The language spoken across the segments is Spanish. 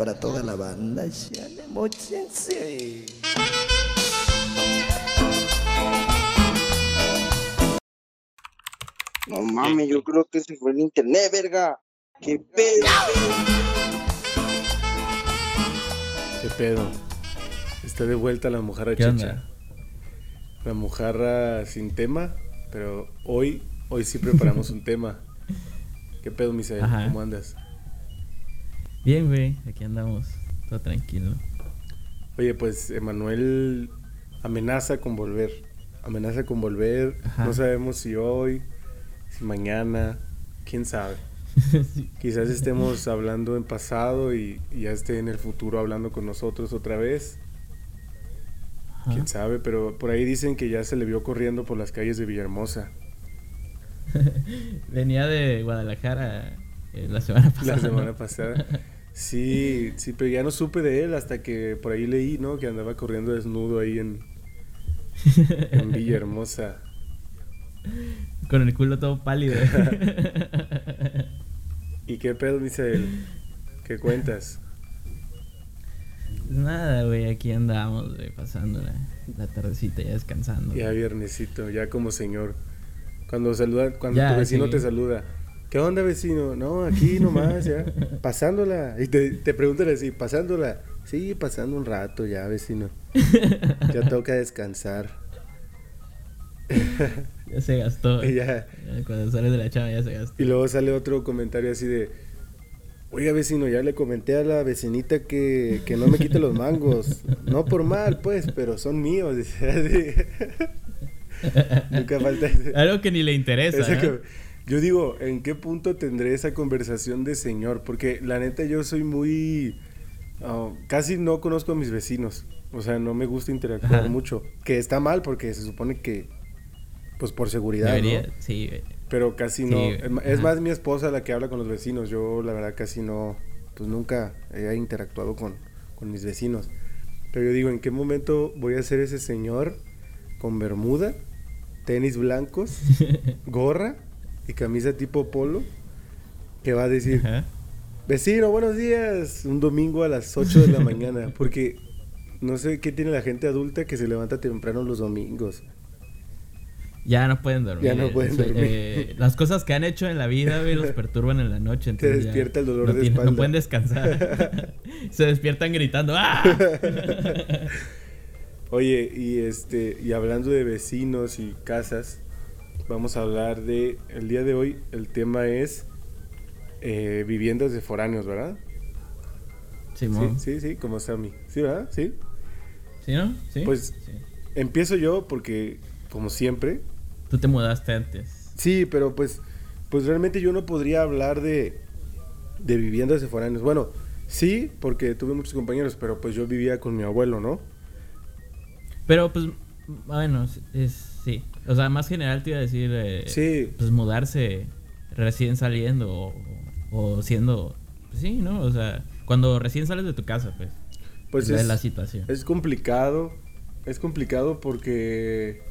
para toda la banda. Chale, mochense. No mames, yo creo que se fue el internet, verga. ¿Qué pedo? ¿Qué pedo? Está de vuelta la mojarra ¿Qué chicha. onda? La mojarra sin tema, pero hoy, hoy sí preparamos un tema. ¿Qué pedo, Misael? ¿Cómo andas? Bien, güey, aquí andamos. Todo tranquilo. Oye, pues Emanuel amenaza con volver. Amenaza con volver. Ajá. No sabemos si hoy, si mañana, quién sabe. Sí. Quizás estemos hablando en pasado y, y ya esté en el futuro hablando con nosotros otra vez. Ajá. Quién sabe, pero por ahí dicen que ya se le vio corriendo por las calles de Villahermosa Venía de Guadalajara eh, la semana pasada. la semana pasada. Sí, sí, pero ya no supe de él hasta que por ahí leí, ¿no? Que andaba corriendo desnudo ahí en, en Villahermosa. Con el culo todo pálido. ¿Y qué pedo, Misael? ¿Qué cuentas? Nada, güey, aquí andamos, güey, pasando la, la tardecita ya descansando. Ya viernesito, ya como señor. Cuando saluda, cuando Ya, tu vecino sí. te saluda. ¿Qué onda, vecino? No, aquí nomás, ya. Pasándola. Y te, te preguntan así, pasándola. Sí, pasando un rato ya, vecino. Ya toca descansar. Ya se gastó. Y ya. Cuando sales de la chava ya se gastó. Y luego sale otro comentario así de, oiga vecino, ya le comenté a la vecinita que, que no me quite los mangos. No por mal, pues, pero son míos. dice. Nunca falta Algo que ni le interesa. esa ¿no? que- Yo digo, ¿en qué punto tendré esa conversación de señor? Porque la neta yo soy muy... ah, casi no conozco a mis vecinos. O sea, no me gusta interactuar Ajá. mucho. Que está mal porque se supone que... Pues por seguridad, ¿no? Debería, sí, güey. Pero casi Sí, no. Es ma- es ajá. más mi esposa la que habla con los vecinos. Yo, la verdad, casi no. Pues nunca he interactuado con, con mis vecinos. Pero yo digo, ¿en qué momento voy a ser ese señor con bermuda, tenis blancos, gorra y camisa tipo polo? Que va a decir, Ajá. vecino, buenos días. Un domingo a las 8 de la mañana. Porque no sé qué tiene la gente adulta que se levanta temprano los domingos. Ya no pueden dormir. Ya no pueden Eso, dormir. eh, las cosas que han hecho en la vida, güey, los perturban en la noche. Te despierta el dolor no de tienen- espalda. No pueden descansar. Se despiertan gritando. ¡Ah! Oye, y este, y hablando de vecinos y casas, vamos a hablar de el día de hoy. El tema es eh, viviendas de foráneos, ¿verdad? Simón. Sí, sí, sí, como Sammy. Sí, ¿verdad? Sí. ¿Sí, no? ¿Sí? Pues- Sí. Empiezo yo porque, como siempre, Tú te mudaste antes. sí, pero pues, pues realmente yo no podría hablar de, de viviendas de foráneos. Bueno, sí, porque tuve muchos compañeros, pero pues yo vivía con mi abuelo, ¿no? Pero pues, bueno, es, sí. O sea, más general te iba a decir, eh, Sí. pues mudarse recién saliendo o, o siendo, pues, sí, ¿no? O sea, cuando recién sales de tu casa, pues. Pues es la situación. Es complicado. Es complicado porque.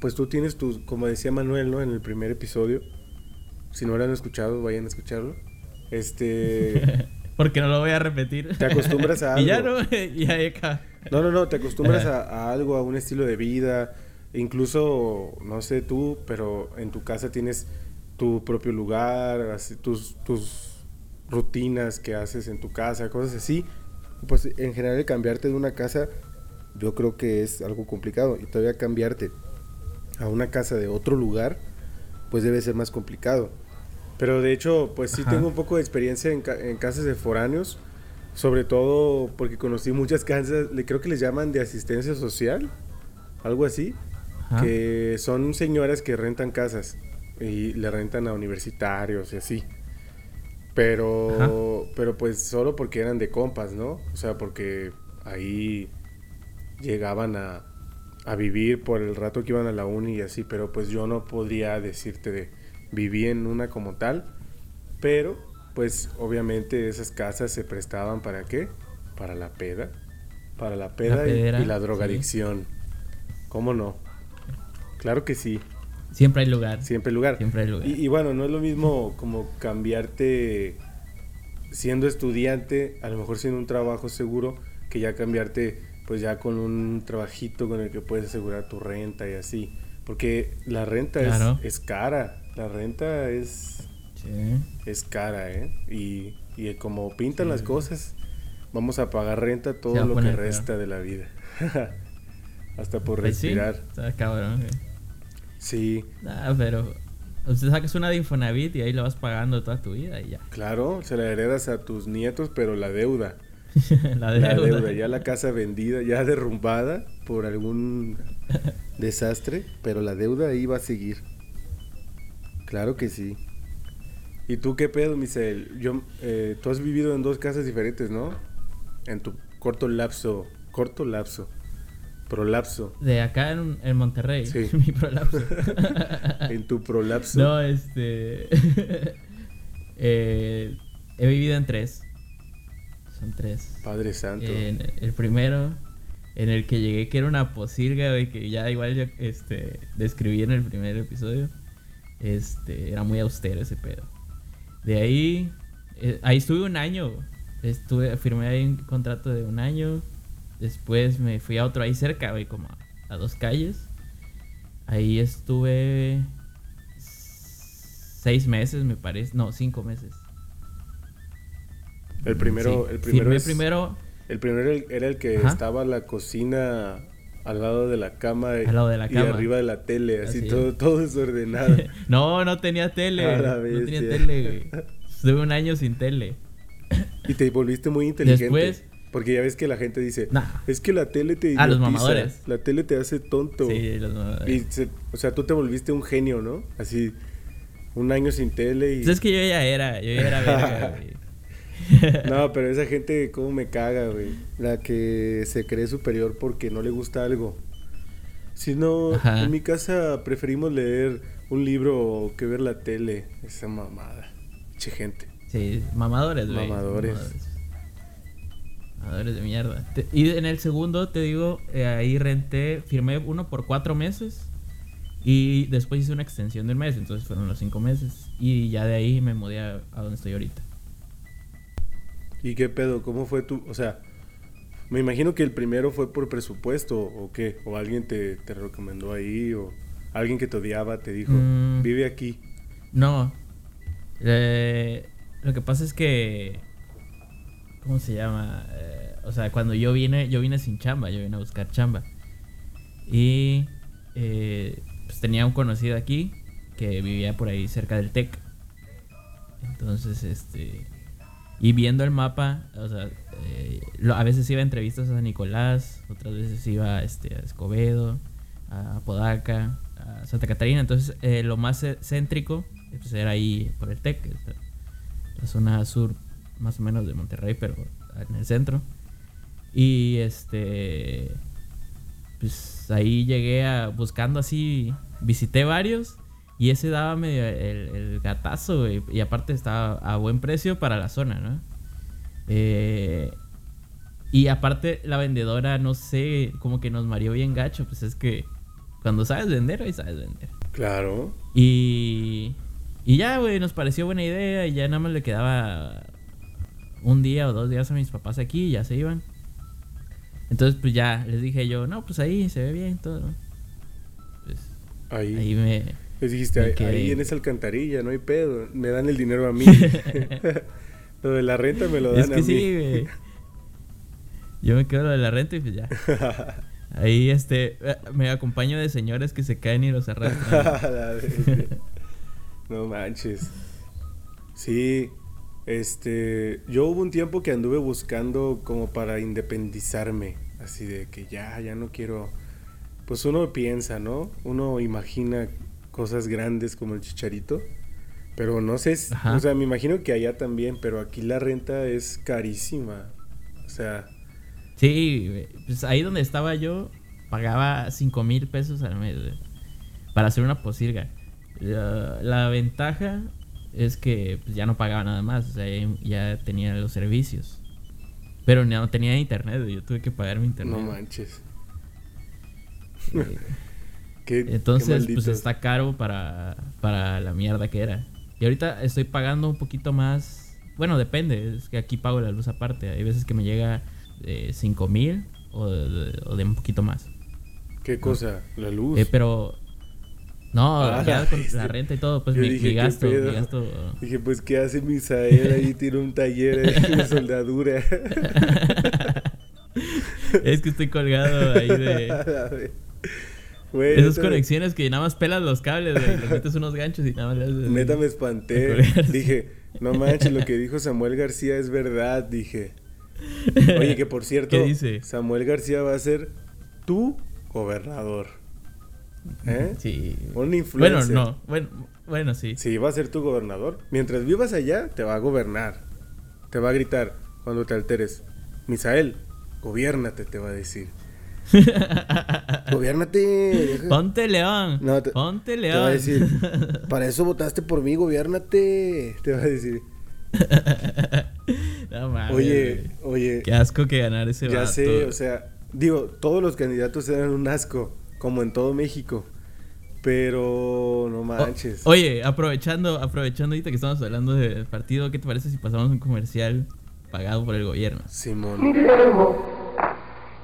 Pues tú tienes tu. Como decía Manuel, ¿no? En el primer episodio. Si no lo han escuchado, vayan a escucharlo. Este. Porque no lo voy a repetir. Te acostumbras a y ya algo. no, ya acá. No, no, no. Te acostumbras a, a algo, a un estilo de vida. Incluso, no sé tú, pero en tu casa tienes tu propio lugar, así, tus, tus rutinas que haces en tu casa, cosas así. Pues en general cambiarte de una casa yo creo que es algo complicado y todavía cambiarte a una casa de otro lugar pues debe ser más complicado. Pero de hecho pues sí Ajá. tengo un poco de experiencia en, ca- en casas de foráneos, sobre todo porque conocí muchas casas, le creo que les llaman de asistencia social, algo así, Ajá. que son señoras que rentan casas y le rentan a universitarios y así. Pero, pero pues solo porque eran de compas, ¿no? O sea, porque ahí llegaban a, a vivir por el rato que iban a la uni y así, pero pues yo no podría decirte de viví en una como tal, pero pues obviamente esas casas se prestaban para qué? Para la peda, para la peda y- pedera, y, la sí. drogadicción. ¿Cómo no? Claro que sí, Siempre hay lugar. siempre lugar. Siempre hay lugar. Y, y bueno, no es lo mismo como cambiarte siendo estudiante, a lo mejor sin un trabajo seguro, que ya cambiarte pues ya con un trabajito con el que puedes asegurar tu renta y así. Porque la renta Claro. es, es cara, la renta es, Sí. es cara, ¿eh? Y, y como pintan las cosas, vamos a pagar renta todo lo que resta de la vida. Hasta por Pues sí, respirar. está cabrón. Sí, Nah, pero. Usted sacas una de Infonavit y ahí la vas pagando toda tu vida y ya. claro, se la heredas a tus nietos, pero la deuda. la La deuda. deuda, ya la casa vendida, ya derrumbada por algún desastre, pero la deuda ahí va a seguir. Claro que sí. ¿Y tú qué pedo, Misael? Yo, eh, tú has vivido en dos casas diferentes, ¿no? En tu corto lapso, corto lapso, prolapso, De acá en, en Monterrey. Sí. Mi prolapso. en tu prolapso. no, este. eh, he vivido en tres. Son tres. Padre Santo. En el primero, en el que llegué, que era una posilga, güey, que ya igual yo este, describí en el primer episodio. Este, era muy austero ese pedo. De ahí, eh, ahí estuve un año. Estuve, firmé ahí un contrato de un año. Después me fui a otro ahí cerca, güey, como a, a dos calles. Ahí estuve seis meses, me parece. No, cinco meses. el primero, Sí, el primero, es- primero el primero era el, era el que Ajá. estaba la cocina al lado de la cama, Al lado de la y arriba de la tele, así todo, todo desordenado. no, no tenía tele. No tenía tele, güey. Estuve un año sin tele. Y te volviste muy inteligente. Después- Porque ya ves que la gente dice, Nah. es que la tele te Ah, los idiotiza, mamadores. La tele te hace tonto. Sí, los- Y se- o sea, tú te volviste un genio, ¿no? Así, un año sin tele y... Pues es que yo ya era, yo ya era verga, güey. No, pero esa gente, ¿cómo me caga, güey? La que se cree superior porque no le gusta algo. Si no, Ajá. en mi casa preferimos leer un libro que ver la tele. Esa mamada. Che gente. Sí, mamadores, güey. Mamadores. Mamadores de mierda. Te- y en el segundo, te digo, eh, ahí renté, firmé uno por cuatro meses. Y después hice una extensión de un mes, entonces fueron los cinco meses. Y ya de ahí me mudé a, a donde estoy ahorita. ¿Y qué pedo? ¿Cómo fue tu...? O sea, me imagino que el primero fue por presupuesto o qué. O alguien te, te recomendó ahí o alguien que te odiaba te dijo, Mm. vive aquí. No. Eh, lo que pasa es que. ¿Cómo se llama? Eh, o sea, cuando yo vine, yo vine sin chamba, yo vine a buscar chamba. Y eh, pues tenía un conocido aquí que vivía por ahí cerca del TEC. Entonces, este. Y viendo el mapa, o sea, eh, a veces iba a entrevistas a San Nicolás, otras veces iba este, a Escobedo, a Apodaca, a Santa Catarina. Entonces, eh, lo más cé- céntrico pues, era ahí por el TEC, la zona sur más o menos de Monterrey, pero en el centro. Y este. Pues ahí llegué a, buscando así, visité varios. Y ese daba medio el, el gatazo, güey, Y aparte estaba a buen precio para la zona, ¿no? Eh, y aparte la vendedora, no sé, como que nos mareó bien gacho. Pues es que cuando sabes vender, ahí sabes vender. Claro. Y, y ya, güey, nos pareció buena idea. Y ya nada más le quedaba un día o dos días a mis papás aquí y ya se iban. Entonces, pues ya les dije yo, no, pues ahí se ve bien todo. Pues Ahí. ahí me. Les dijiste, ahí, en esa alcantarilla, no hay pedo. Me dan el dinero a mí. lo de la renta me lo dan Es a que mí. sí, güey. Yo me quedo lo de la renta y pues ya. Ahí, este, eh, me acompaño de señores que se caen y los arrastran. No manches. Sí, este, yo hubo un tiempo que anduve buscando como para independizarme, así de que ya, ya no quiero. Pues uno piensa, ¿no? Uno imagina cosas grandes como el chicharito, pero no sé, si- o sea, me imagino que allá también, pero aquí la renta es carísima. O sea, Sí. Pues ahí donde estaba yo, pagaba 5 mil pesos al mes, Para hacer una posilga. La, la ventaja es que pues, ya no pagaba nada más, o sea, ya, ya tenía los servicios. Pero no tenía internet, yo tuve que pagar mi internet. no manches. Eh, Qué- qué Entonces, pues está caro para, para la mierda que era. Y ahorita estoy pagando un poquito más bueno, depende, es que aquí pago la luz aparte. Hay veces que me llega de 5 mil o, de- o de un poquito más. ¿Qué cosa? La luz. Eh, pero. No, Ah, ya con este, la renta y todo, pues mi, dije, mi ¿qué gasto, mi gasto. Dije, pues, ¿qué hace Misael? Ahí tiene un taller de soldadura. es que estoy colgado ahí de. Güey, Esas neta, conexiones que nada más pelas los cables, güey. Le metes unos ganchos y nada más. Neta me espanté. Dije, no manches, lo que dijo Samuel García es verdad, dije. Oye, que por cierto, ¿Qué dice? Samuel García va a ser tu gobernador. ¿Eh? Sí. Un Bueno, influencer. no. Bueno, bueno, sí. Sí, va a ser tu gobernador. Mientras vivas allá, te va a gobernar. Te va a gritar cuando te alteres. Misael, gobiérnate, te va a decir. gobiérnate. Ponte león. No, te- Ponte Te león. va a decir, para eso votaste por mí, gobiérnate. Te va a decir. no mames. Oye, oye, Qué asco que ganar ese ya vato. sé, o sea, digo, todos los candidatos eran un asco, como en todo México. Pero no O- manches. oye, aprovechando, aprovechando ahorita que estamos hablando del partido, ¿qué te parece si pasamos un comercial pagado por el gobierno? Simón. Diego,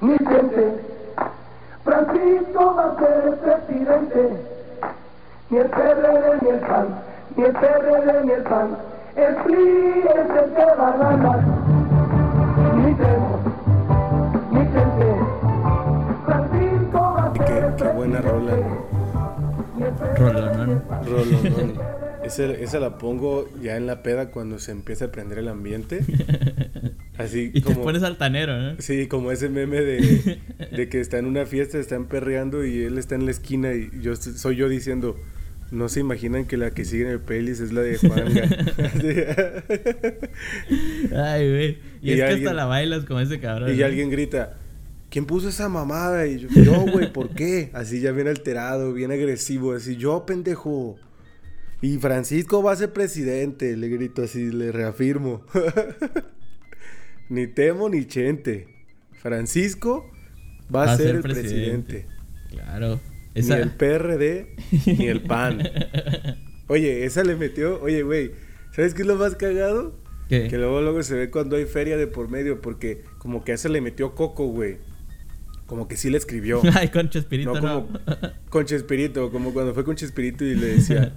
mi gente, Francisco va a ser el presidente. Ni el PRD ni el PAN, ni el PRD ni el PAN, el PRI es el que va a ganar. Mi Diego, mi gente, Francisco va a ser qué, el qué buena presidente. rola. Ni Rolonón. Rolonón. Esa, esa la pongo ya en la peda cuando se empieza a prender el ambiente. Así Y te como. pones altanero, ¿no? Sí, como ese meme de, de que está en una fiesta, están perreando y él está en la esquina y yo soy yo diciendo, no se imaginan que la que sigue en el playlist es la de Juanga. Ay, güey. Y, Y es que hasta la bailas con ese cabrón. y alguien grita, ¿quién puso esa mamada? Y yo, yo, güey, ¿por qué? Así ya bien alterado, bien agresivo, así, yo, pendejo. Y Francisco va a ser presidente, le grito así, le reafirmo. ni temo ni chente. Francisco va, a ser, el presidente. Claro. Ni el PRD, ni el PAN. Oye, esa le metió. Oye, güey, ¿sabes qué es lo más cagado? ¿Qué? Que luego, luego se ve cuando hay feria de por medio, porque como que a esa le metió Coco, güey. Como que sí le escribió. Ay, con Chespirito no no. como con Chespirito, como cuando fue con Chespirito y le decía.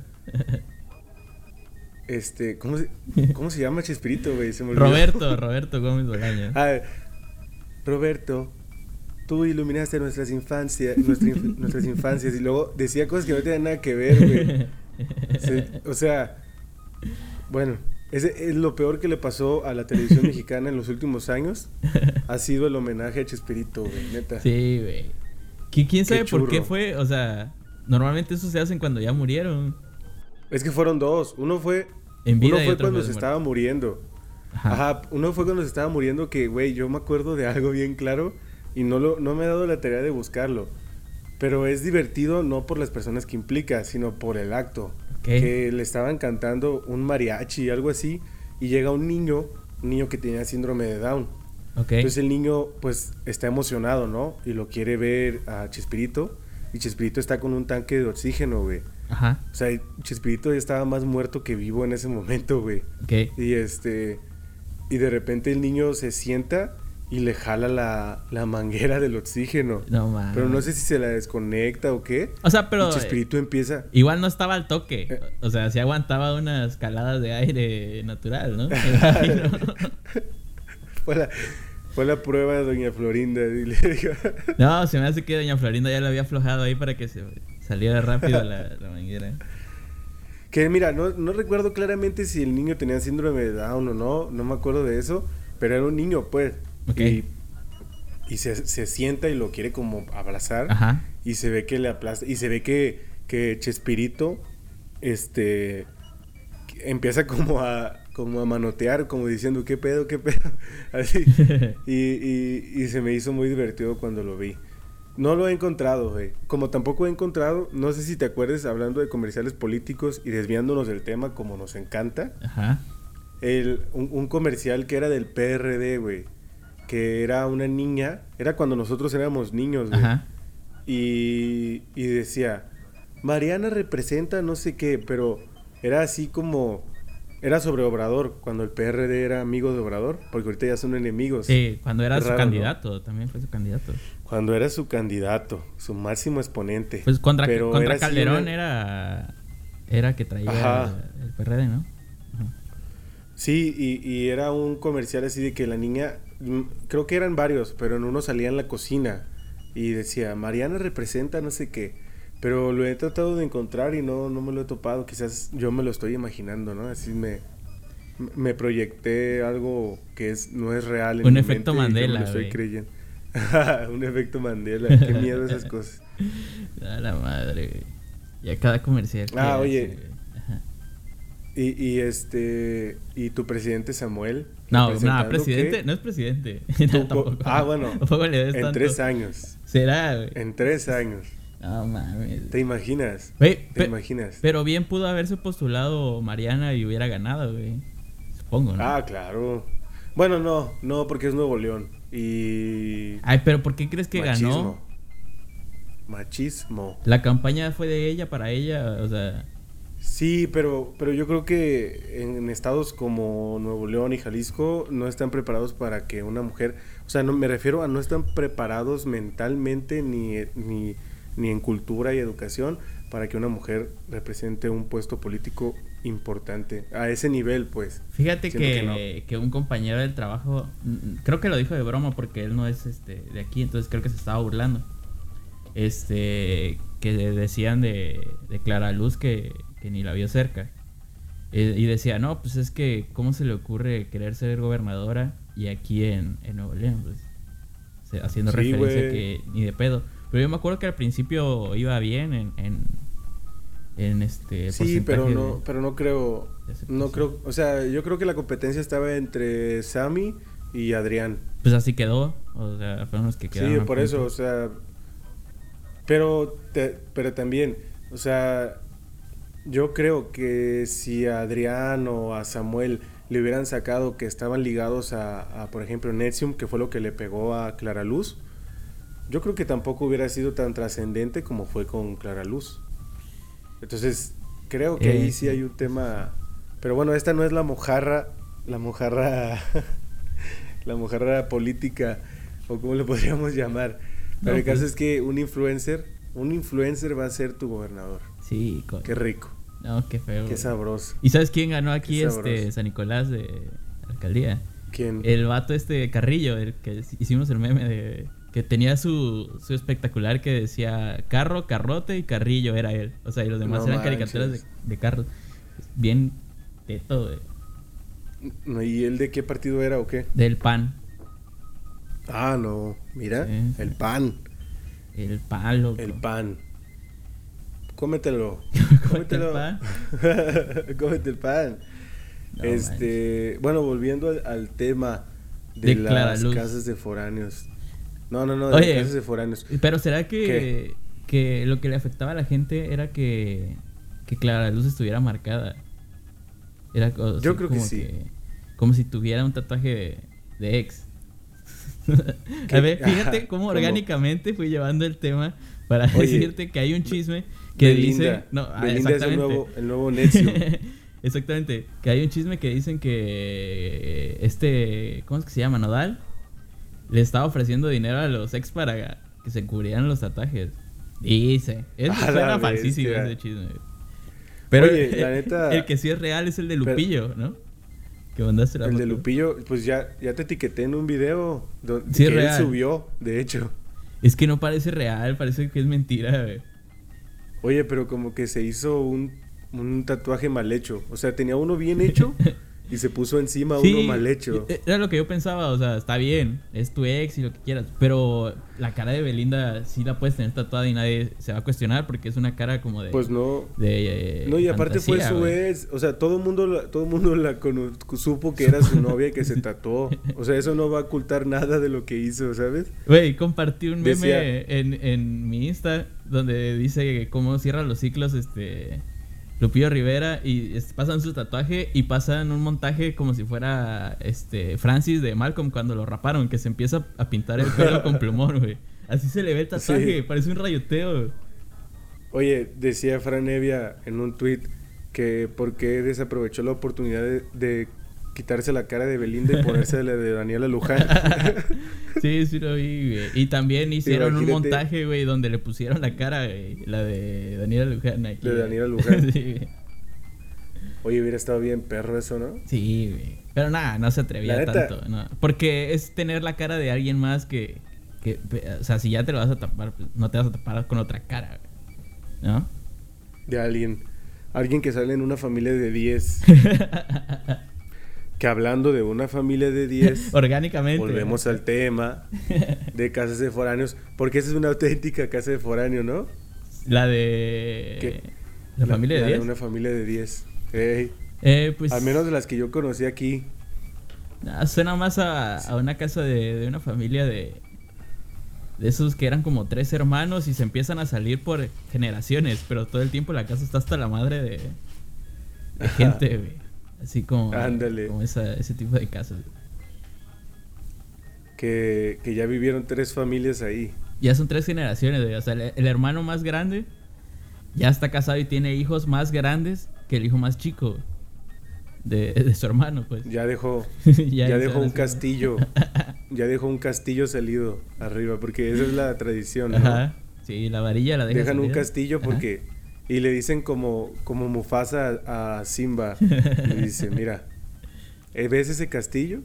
Este, ¿cómo se, cómo se llama Chespirito, güey? Se me olvidó. Roberto, Roberto Gómez Bolaño. Ah, Roberto, tú iluminaste nuestras infancias, nuestra nuestras infancias y luego decía cosas que no tenían nada que ver, güey. Se- o sea, bueno, ese es lo peor que le pasó a la televisión mexicana en los últimos años. Ha sido el homenaje a Chespirito, güey, neta. Sí, güey. ¿Qui- ¿Quién sabe por qué fue? O sea, normalmente eso se hacen cuando ya murieron. Es que fueron dos. Uno fue, En vida uno fue cuando se estaba muriendo. Ajá. Ajá, uno fue cuando se estaba muriendo que, güey, yo me acuerdo de algo bien claro y no, lo, no me he dado la tarea de buscarlo. Pero es divertido no por las personas que implica, sino por el acto. Ok. Que le estaban cantando un mariachi, algo así, y llega un niño, un niño que tenía síndrome de Down. Ok. Entonces el niño, pues, está emocionado, ¿no? Y lo quiere ver a Chespirito. Y Chespirito está con un tanque de oxígeno, güey. Ajá. O sea, Chespirito ya estaba más muerto que vivo en ese momento, güey. Ok. Y este. Y de repente el niño se sienta y le jala la, la manguera del oxígeno. No mames. Pero no sé si se la desconecta o qué. O sea, pero. y Chespirito empieza. Igual no estaba al toque. Eh. O sea, sí aguantaba unas caladas de aire natural, ¿no? Fue la, fue la prueba de Doña Florinda. Y le dijo, no, se me hace que Doña Florinda ya le había aflojado ahí para que se saliera rápido la, la manguera. que mira, no, no recuerdo claramente si el niño tenía síndrome de Down o no. No me acuerdo de eso. Pero era un niño, pues. Ok. Y, y se, se sienta y lo quiere como abrazar. Ajá. y se ve que le aplasta y se ve que, que Chespirito este empieza como a como a manotear como diciendo qué pedo qué pedo así y, y, y se me hizo muy divertido cuando lo vi no lo he encontrado güey como tampoco he encontrado no sé si te acuerdas hablando de comerciales políticos y desviándonos del tema como nos encanta Ajá. el, un, un comercial que era del PRD güey que era una niña era cuando nosotros éramos niños güey Ajá. y, y decía, Mariana representa no sé qué, pero era así como, Era sobre Obrador, cuando el PRD era amigo de Obrador, porque ahorita ya son enemigos. Sí, cuando era su candidato, también fue su candidato. Cuando era su candidato, su máximo exponente. Pues contra, Pero contra era Calderón una- era. Era que traía Ajá. el, PRD, ¿no? Ajá. Sí, y, y era un comercial así de que la niña, mm, creo que eran varios, pero en uno salía en la cocina y decía, Mariana representa no sé qué, pero lo he tratado de encontrar y no, no me lo he topado, quizás yo me lo estoy imaginando, ¿no? Así me, me proyecté algo que es, no es real. en Un mi efecto mente y me Mandela, lo estoy creyendo. un efecto Mandela, qué miedo esas cosas. A la madre, güey. Y a cada comercial. Ah, oye. Ajá. Y, y este, y tu presidente Samuel. No, no, presidente, no es presidente. No, tampoco. ah, bueno, Tampoco le en tanto. tres años. Será, güey. En tres años. No mames. ¿Te imaginas? ¿Te pe- imaginas? pero bien pudo haberse postulado Mariana y hubiera ganado, güey. Supongo, ¿no? Ah, claro. Bueno, no, no, porque es Nuevo León. Y. Ay, pero ¿por qué crees que ganó? machismo. Machismo. La campaña fue de ella para ella, o sea. Sí, pero, pero yo creo que en estados como Nuevo León y Jalisco no están preparados para que una mujer, o sea, no me refiero a no están preparados mentalmente ni, ni, ni en cultura y educación para que una mujer represente un puesto político importante a ese nivel, pues. Fíjate que, que que, un compañero del trabajo, creo que lo dijo de broma porque él no es este de aquí, entonces creo que se estaba burlando. Este, que decían de, de Clara Luz que, que ni la vio cerca. Eh, y decía, no, pues es que, ¿cómo se le ocurre querer ser gobernadora y aquí en, en Nuevo León? Pues, haciendo Sí, referencia que ni de pedo. Pero yo me acuerdo que al principio iba bien en, en, en este Sí, pero no, de- pero no creo, no creo, o sea, yo creo que la competencia estaba entre Sammy y Adrián. Pues así quedó. O sea, fueron los que Sí, quedaron. a por eso, o sea, pero, te- pero también, o sea, yo creo que si a Adrián o a Samuel le hubieran sacado que estaban ligados a, a, por ejemplo, Nexium, que fue lo que le pegó a Clara Luz, yo creo que tampoco hubiera sido tan trascendente como fue con Clara Luz. Entonces, creo que ahí Eh, sí hay un tema, pero bueno, esta no es la mojarra, la mojarra, la mojarra política, o como le podríamos llamar. Pero el caso pues- es que un influencer, un influencer va a ser tu gobernador. Sí, co- Qué rico, No, qué feo. qué sabroso. ¿Y sabes quién ganó aquí este. San Nicolás de alcaldía? ¿Quién? El vato este Carrillo, el que hicimos el meme de que tenía su, su espectacular que decía carro, carrote y carrillo era él. O sea, y los demás No eran caricaturas de, de carros. Bien teto, güey. No, ¿Y él de qué partido era o qué? Del pan. Ah, no, mira, Sí, sí. el pan, El palo. el pan. Cómetelo. Cómete el Cómetelo. pan. Cómete el pan. No este, bueno, volviendo al, al tema de, las casas de foráneos. No, no, no, de Oye, casas de foráneos. Pero será que, que lo que le afectaba a la gente era que, que Clara Luz estuviera marcada? Era co- así Yo creo que como sí. como si tuviera un tatuaje de, de ex. A ver, fíjate Ajá, cómo ¿cómo? orgánicamente fui llevando el tema para Oye, decirte que hay un chisme que Belinda. dice... No, ah, Belinda es el nuevo, el nuevo Nexium. Exactamente. Que hay un chisme que dicen que este, ¿cómo es que se llama? Nodal le estaba ofreciendo dinero a los ex para que se cubrieran los tatuajes. Dice. Eso suena falsísimo ese chisme. Pero Oye, la neta- el que sí es real es el de Pero- Lupillo, ¿no? Que mandaste la El de. Lupillo, pues ya, ya te etiqueté en un video donde Sí, que él subió, de hecho. Es que no parece real, parece que es mentira, güey. Oye, pero como que se hizo un, un tatuaje mal hecho. O sea, tenía uno bien hecho y se puso encima uno mal hecho. e- Era lo que yo pensaba, o sea, está bien, es tu ex y lo que quieras, pero la cara de Belinda sí la puedes tener tatuada y nadie se va a cuestionar porque es una cara como de... Pues no. de, eh, No, y aparte fue su ex. O sea, todo el mundo, la- todo mundo la supo que era su novia y que se tatuó. O sea, eso no va a ocultar nada de lo que hizo, ¿sabes? Güey, compartí un meme Decía- en, en mi Insta donde dice cómo cierra los ciclos este Lupillo Rivera y es- pasan su tatuaje y pasan un montaje como si fuera este Francis de Malcolm cuando lo raparon, que se empieza a pintar el pelo con plumón, güey. Así se le ve el tatuaje, Sí. parece un rayoteo. Oye, decía Fran Evia en un tweet que por qué desaprovechó la oportunidad de, de quitarse la cara de Belinda y ponerse la de Daniela Luján. sí, sí lo vi, güey. Y también hicieron un montaje, güey, donde le pusieron la cara, güey, la de Daniela Luján aquí. De. Daniela Luján. sí, güey. Oye, hubiera estado bien perro eso, ¿no? Sí, güey. Pero nada, no se atrevía tanto. no. Porque es tener la cara de alguien más que, que. O sea, si ya te lo vas a tapar, pues no te vas a tapar con otra cara, güey. ¿No? De alguien. Alguien que sale en una familia de 10. que hablando de una familia de 10, Orgánicamente. volvemos al tema de casas de foráneos. Porque esa es una auténtica casa de foráneo, ¿no? La de. ¿Qué? La, familia de la 10. una familia de 10. Ey, Eh, pues. Al menos de las que yo conocí aquí. ah, suena más a, a una casa de, de una familia de. De esos que eran como tres hermanos y se empiezan a salir por generaciones, pero todo el tiempo la casa está hasta la madre de, de gente, güey. Así como, Ándale. como esa- ese tipo de casas. Que, que ya vivieron tres familias ahí. Ya son tres generaciones, güey. O sea, el, el hermano más grande ya está casado y tiene hijos más grandes que el hijo más chico de, de su hermano, pues. Ya dejó, Ya dejó un castillo. Ya dejó un castillo salido arriba. Porque esa es la tradición, ¿no? Ajá. Sí, la varilla la deja Dejan un castillo porque... Y le dicen como, como Mufasa a, a Simba. Le dice, mira, ¿eh, ¿ves ese castillo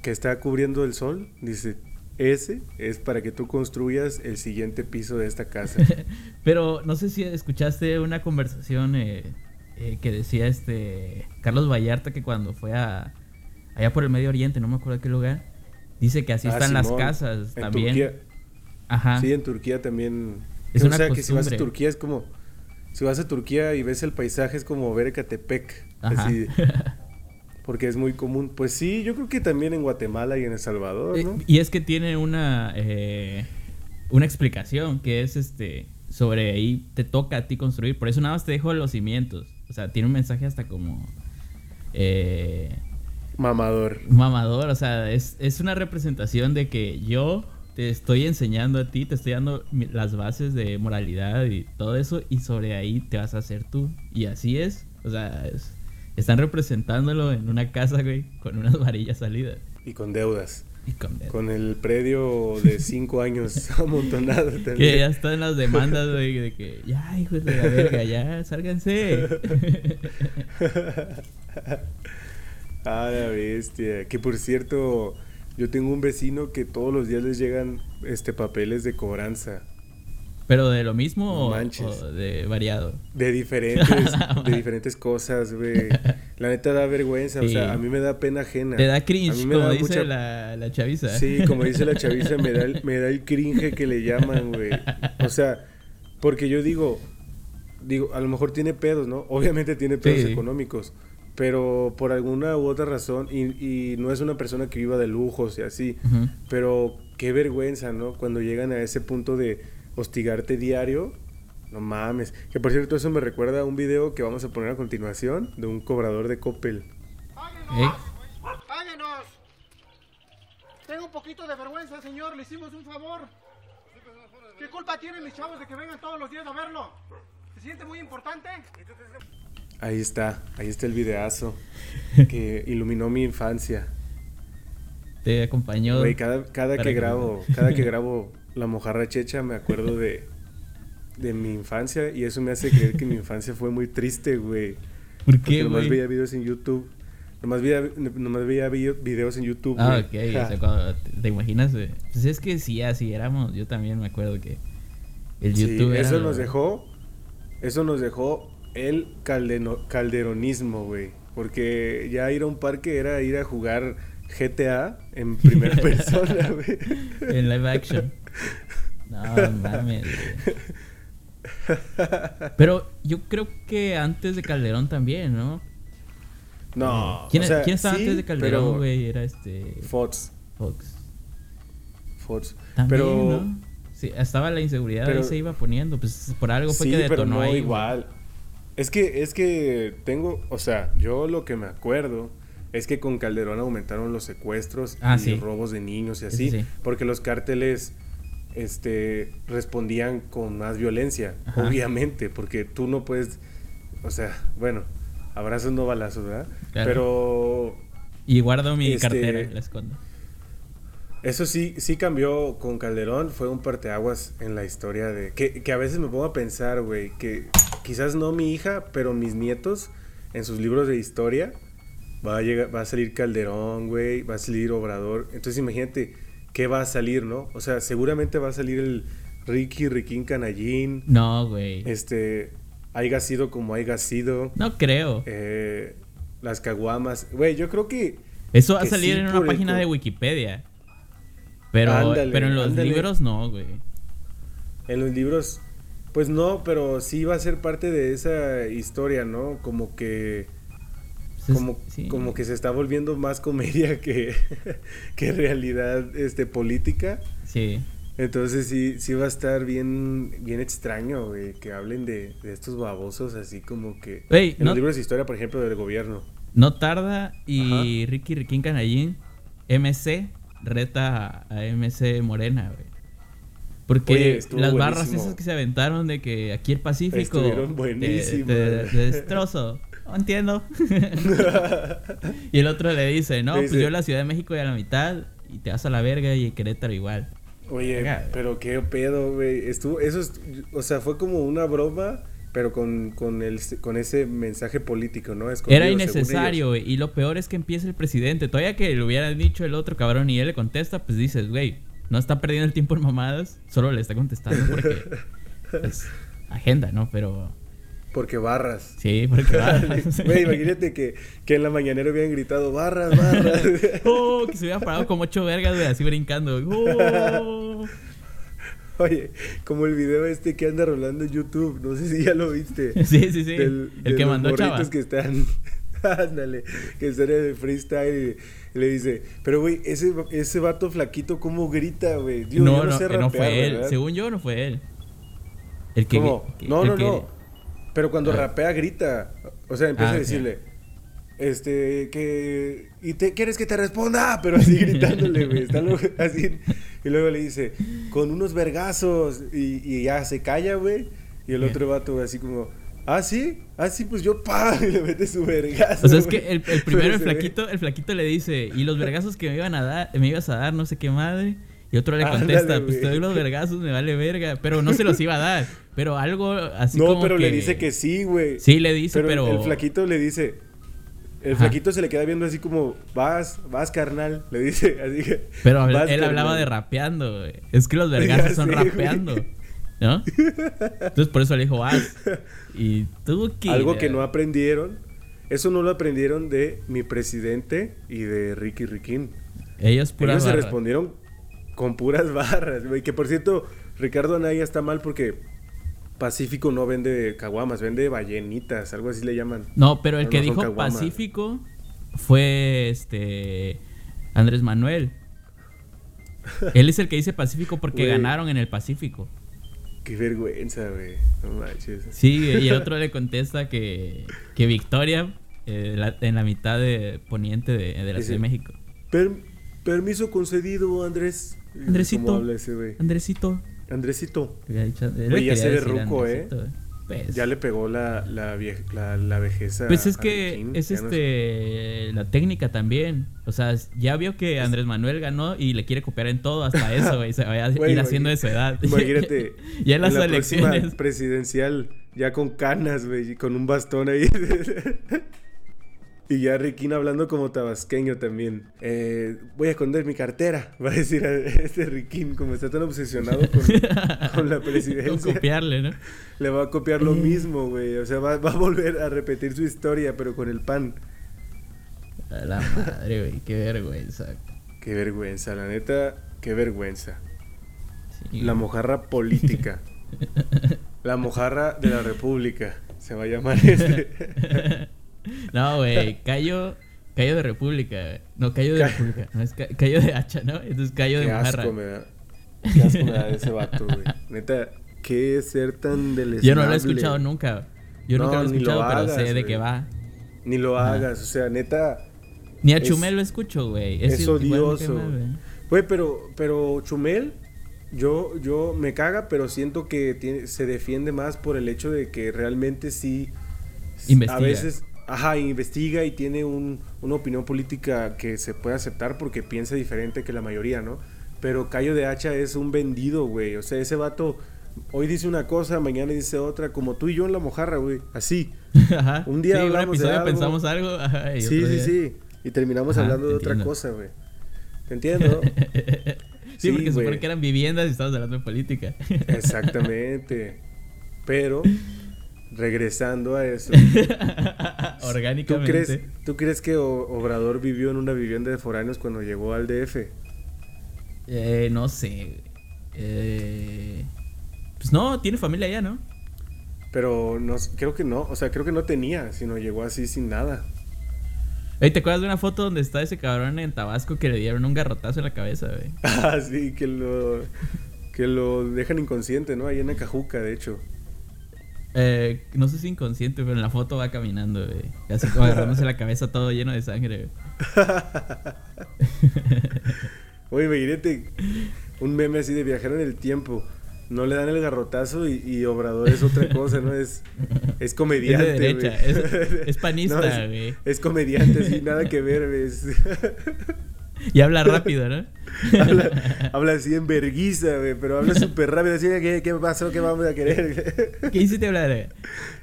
que está cubriendo el sol? Dice, ese es para que tú construyas el siguiente piso de esta casa. Pero no sé si escuchaste una conversación eh, eh, que decía este Carlos Vallarta que cuando fue a allá por el Medio Oriente, no me acuerdo qué lugar, dice que así Ah, están las casas en también. Turquía. Ajá. Sí, en Turquía también. Es o una sea, que si vas a. Turquía es como... Si vas a Turquía y ves el paisaje es como ver Ecatepec. Ajá. Así, porque es muy común. Pues sí, yo creo que también en Guatemala y en El Salvador, Eh, ¿no? y es que tiene una eh, una explicación que es este sobre ahí te toca a ti construir, por eso nada más te dejo los cimientos. O sea, tiene un mensaje hasta como eh, Mamador. mamador, o sea, es, es una representación de que yo te estoy enseñando a ti, te estoy dando las bases de moralidad y todo eso, y sobre ahí te vas a hacer tú. Y así es, o sea, es- están representándolo en una casa, güey, con unas varillas salidas. Y con deudas. Y con Con el predio de cinco años amontonado también. Que ya están las demandas, güey, de que ya, hijos de la verga, ya, sálganse. ah, la bestia. Que por cierto, yo tengo un vecino que todos los días les llegan este papeles de cobranza. Pero de lo mismo o, manches. o de variado. De diferentes, de diferentes cosas, güey. La neta da vergüenza, o sea, a mí me da pena ajena. Te da A cringe, mí me como da dice mucha- la, la chaviza. Sí, como dice la chaviza, me da el, me da el cringe que le llaman, güey. O sea, porque yo digo, digo, a lo mejor tiene pedos, ¿no? Obviamente tiene pedos Sí. económicos, pero por alguna u otra razón, y, y no es una persona que viva de lujos y así, pero qué vergüenza, ¿no? Cuando llegan a ese punto de hostigarte diario. No mames. Que por cierto, eso me recuerda a un video que vamos a poner a continuación de un cobrador de Coppel. ¿Eh? ¡Páguenos! Tengo un poquito de vergüenza, señor. Le hicimos un favor. ¿Qué culpa tienen mis chavos de que vengan todos los días a verlo? ¿Se siente muy importante? Ahí está, ahí está el videazo que iluminó mi infancia. Te acompañó. Güey, cada, cada que que- grabo, cada que grabo La Mojarra Checha me acuerdo de, de mi infancia y eso me hace creer que mi infancia fue muy triste, güey. ¿Por Porque qué, nomás güey? veía videos en YouTube. Nomás veía, nomás veía video- videos en YouTube. Ah, güey. ok. O sea, cuando te, imaginas. eh, Pues es que sí, así éramos. Yo también me acuerdo que el Sí, YouTube era eso lo- nos dejó, eso nos dejó el caldeno- calderonismo, güey. Porque ya ir a un parque era ir a jugar GTA en primera persona, güey. En live action. No, mames. güey. Pero yo creo que antes de Calderón también, ¿no? No. ¿Quién, o sea, quién estaba sí, antes de Calderón, güey? Era este. Fox. Fox. Fox. También, pero ¿no? Sí, estaba la inseguridad pero- ahí se iba poniendo. Pues por algo fue sí, que pero detonó no ahí. güey. Es que, es que tengo, o sea, yo lo que me acuerdo es que con Calderón aumentaron los secuestros Ah, y sí. robos de niños y así, sí. porque los cárteles este respondían con más violencia, Ajá. obviamente, porque tú no puedes o sea, bueno, abrazos no balazos, ¿verdad? Claro. Pero Y guardo mi Este- cartera, la escondo. Eso sí, sí cambió con Calderón, fue un parteaguas en la historia de... Que, que a veces me pongo a pensar, güey, que quizás no mi hija, pero mis nietos, en sus libros de historia, va a, llegar, va a salir Calderón, güey, va a salir Obrador. Entonces imagínate qué va a salir, ¿no? O sea, seguramente va a salir el Ricky, Riquín Canallín, No, güey. este, haya sido como haya sido, No creo. eh, las caguamas. Güey, yo creo que... Eso va a salir sí en una el página de Wikipedia. Pero, Ándale, pero en los ándale. libros no, güey. En los libros, pues no, pero sí va a ser parte de esa historia, ¿no? Como que, Pues es- como, sí. como que se está volviendo más comedia que, que realidad este, política. Sí. Entonces sí, sí va a estar bien, bien extraño, güey, que hablen de, de estos babosos así como que... Güey, en no- los libros de historia, por ejemplo, del gobierno. No tarda y Ricky Riquín Canallín, MC, reta a, a MC Morena, güey. Porque Oye, las barras buenísimo. esas que se aventaron de que aquí el Pacífico Estuvieron te- te, te destrozo. No entiendo. y el otro le dice, no, Le pues dice- yo la Ciudad de México y a la mitad y te vas a la verga y Querétaro igual. Oye, pero qué pedo, güey. Estuvo, eso es, o sea, fue como una broma, pero con, con, el, con ese mensaje político, ¿no? Escondido, Era innecesario, güey. Y lo peor es que empieza el presidente. Todavía que le hubieran dicho el otro cabrón y él le contesta, pues dices, güey, no está perdiendo el tiempo en mamadas, solo le está contestando porque es agenda, ¿no? Pero Porque barras. sí, porque va. Güey, imagínate que, que en la mañanera hubieran gritado barras, barras. Oh, que se hubiera parado como ocho vergas, güey, así brincando. Oh. Oye, como el video este que anda rolando en YouTube, no sé si ya lo viste. Sí, sí, sí. Del- el de que los mandó Chava. que están, ándale, que en el freestyle y le dice, pero güey, ese, ese vato flaquito, ¿cómo grita, güey? No, yo no, sé eh, no rapear, fue él. ¿verdad? Según yo, no fue él. El que. ¿Cómo? que- No, el no, que- no. Pero cuando Ah. rapea, grita. O sea, empieza Ah, a decirle, este, que... ¿Y te quieres que te responda? Pero así gritándole, güey. Así. Y luego le dice, con unos vergazos. Y, y ya se calla, güey. Y el Bien. otro vato, güey, así como, ¿ah, sí? Ah, sí, pues yo, pa. Y le mete su vergazo. O sea, es que el, el primero, el ve- flaquito, el flaquito le dice, y los vergazos que me iban a dar, me ibas a dar, no sé qué madre. Y otro le Ándale, contesta, pues te doy los vergazos, me vale verga. Pero no se los iba a dar. Pero algo así No, como pero le dice que sí, güey. Sí, le dice, pero, pero... el flaquito le dice. El Ajá. flaquito se le queda viendo así como, vas, vas, carnal. Le dice, así que. Pero habla- "Vas, él hablaba carnal". de rapeando, güey. Es que los vergazos son rapeando. ¿No? Entonces por eso le dijo, vas. Y tuvo que... Algo que no aprendieron. Eso no lo aprendieron de mi presidente y de Ricky Riquín. Ellos puras Ellos se barras. respondieron con puras barras, güey. Que por cierto, Ricardo Anaya está mal porque Pacífico no vende caguamas, vende ballenitas, algo así le llaman. No, pero el No, que no dijo caguamas. Pacífico fue este Andrés Manuel. Él es el que dice Pacífico porque ganaron en el Pacífico. Qué vergüenza, güey. No manches. Sí, y el otro le contesta que, que Victoria eh, la- en la mitad de poniente de, de la Ciudad de México. Per- permiso concedido, Andrés. Andresito. ¿Cómo habla ese güey? Andresito. Andresito. Oye, ya se ve ruco, ¿eh? Pues, Ya le pegó la, la, la, la vejeza. Pues es que es no este la técnica también. O sea, ya vio que Andrés Manuel ganó y le quiere copiar en todo hasta eso, güey. Se vaya a Güey, ir haciendo de su edad. Imagínate. ya en las la próxima elecciones. presidencial, ya con canas, güey, y con un bastón ahí. Y ya Riquín hablando como tabasqueño también. Eh, voy a esconder mi cartera, va a decir a este Riquín, como está tan obsesionado con, con la Con presidencia. copiarle, ¿no? Le va a copiar lo mismo, güey. O sea, va, va a volver a repetir su historia, pero con el pan. A la madre, güey. Qué vergüenza. Qué vergüenza, la neta, qué vergüenza. Sí, La mojarra política. La mojarra de la república. Se va a llamar este. No, güey. Cayo. Cayo de República. No, Cayo de Ca- República. No, es ca- Cayo de hacha, ¿no? Entonces Cayo de Qué mojarra. asco me da. Qué asco me da ese vato, güey. Neta, qué ser tan deleznable. Yo no lo he escuchado nunca. Yo No, nunca lo he lo escuchado, pero sé de qué va. Ni lo Ajá. hagas, o sea, neta. Ni a Es- Chumel lo escucho, güey. es cae odioso. güey. Güey, pero, pero Chumel, yo, yo me caga, pero siento que tiene- se defiende más por el hecho de que realmente sí, Investiga. a veces, ajá, investiga y tiene un- una opinión política que se puede aceptar porque piensa diferente que la mayoría, ¿no? Pero Cayo de Hacha es un vendido, güey. O sea, ese vato hoy dice una cosa, mañana dice otra, como tú y yo en la mojarra, güey. Así. Ajá. Un día sí, un hablamos de algo. pensamos algo. ajá, y Sí, sí, sí. Y terminamos Ajá, hablando de otra cosa, güey. ¿Te entiendo? Sí, porque Sí, supone güey. que eran viviendas y estabas hablando de política. Exactamente. Pero, regresando a eso. ¿Tú Orgánicamente. crees, ¿Tú crees que O- Obrador vivió en una vivienda de foráneos cuando llegó al DF? Eh, no sé. Eh, pues no, tiene familia allá, ¿no? Pero no, creo que no, o sea, creo que no tenía, sino llegó así sin nada. Ey, ¿te acuerdas de una foto donde está ese cabrón en Tabasco que le dieron un garrotazo en la cabeza, güey? Así que lo que lo dejan inconsciente, ¿no? Ahí en Acajuca, de hecho. Eh, no sé si inconsciente, pero en la foto va caminando, güey. Así como agarrándose la cabeza todo lleno de sangre, güey. Oye, imagínate un meme así de viajar en el tiempo. No le dan el garrotazo y, y Obrador es otra cosa, ¿no? Es, es comediante. Es de derecha, güey. es- es panista, es, güey. Es comediante, sí, nada que ver, güey. Y habla rápido, ¿no? habla, habla así en verguiza, güey, pero habla súper rápido. Así, ¿qué, ¿qué pasó? ¿Qué vamos a querer? ¿Qué hiciste hablar?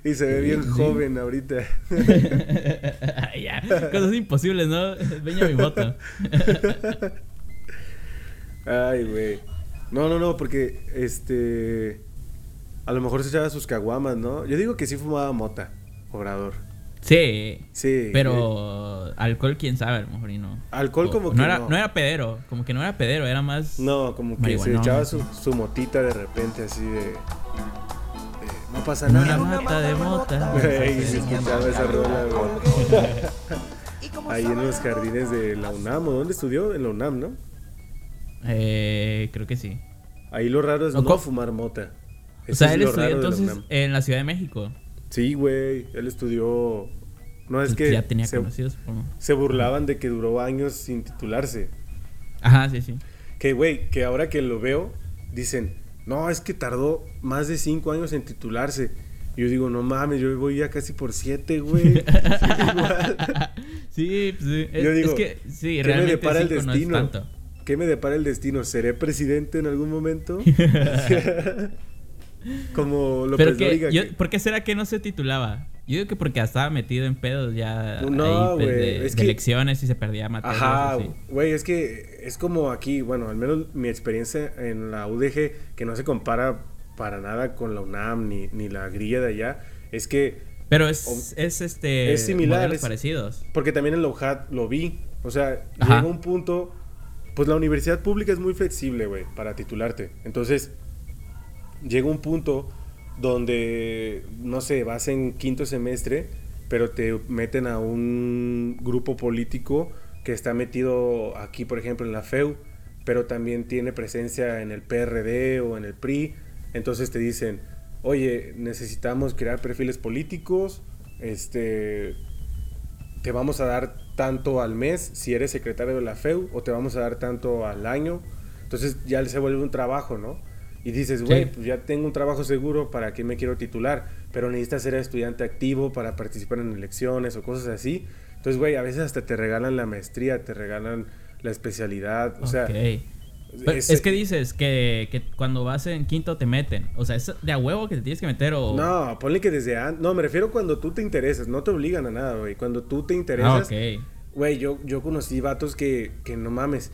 y se ve bien Sí. joven ahorita. ya, cosas imposibles, ¿no? Veña mi voto. Ay, güey. No, no, no, porque este. A lo mejor se echaba sus caguamas, ¿no? Yo digo que sí fumaba mota, Obrador. Sí, Sí. eh, pero alcohol, quién sabe, a lo mejor y no. Alcohol O- como no que era, no. no era pedero, como que no era pedero, era más. No, como que se echaba su, su motita de repente, así de. de, no pasa Una nada. mata de mota. Güey, se escuchaba esa rola, güey. Ahí en los jardines de la UNAM, ¿o dónde estudió? En la UNAM, ¿no? Eh, creo que sí. Ahí lo raro es No, no, fumar mota. O sea, él estudió entonces en la Ciudad de México. Sí, güey, él estudió... No, es Pues que ya tenía se, conocidos, supongo. se burlaban de que duró años sin titularse. Ajá, sí, sí. Que, güey, que ahora que lo veo, dicen, no, es que tardó más de cinco años en titularse. Y yo digo, no mames, yo voy ya casi por siete, güey. Sí, pues, sí. Es, Yo digo, es que sí, ¿qué me depara el no destino? ¿Qué me depara el destino? ¿Seré presidente en algún momento? Como López Pero que, yo- ¿por qué será que no se titulaba? Yo digo que porque estaba metido en pedos ya No, ahí, pues, de, es de que- elecciones y se perdía materias. Ajá, güey, es que es como aquí, bueno, al menos mi experiencia en la UDG, que no se compara para nada con la UNAM ni, ni la grilla de allá, es que, Pero es, es este Es similar, es- parecidos. porque también en la UJAT lo vi, o sea, Ajá. llega un punto, pues la universidad pública es muy flexible, güey, para titularte. Entonces, llega un punto donde, no sé, vas en quinto semestre, pero te meten a un grupo político que está metido aquí, por ejemplo, en la FEU, pero también tiene presencia en el PRD o en el PRI. Entonces te dicen, oye, necesitamos crear perfiles políticos, este, te vamos a dar tanto al mes si eres secretario de la FEU o te vamos a dar tanto al año. Entonces ya se vuelve un trabajo, ¿no? Y dices, güey, Sí. pues ya tengo un trabajo seguro, ¿para qué me quiero titular? Pero necesitas ser estudiante activo para participar en elecciones o cosas así. Entonces, güey, a veces hasta te regalan la maestría, te regalan la especialidad. O sea, Ok. Pero es- es, que dices que, que cuando vas en quinto te meten. O sea, ¿es de a huevo que te tienes que meter o...? No, ponle que desde antes. No, me refiero cuando tú te interesas. No te obligan a nada, güey. Cuando tú te Ah, interesas. ok. Güey, yo, yo conocí vatos que, que no mames.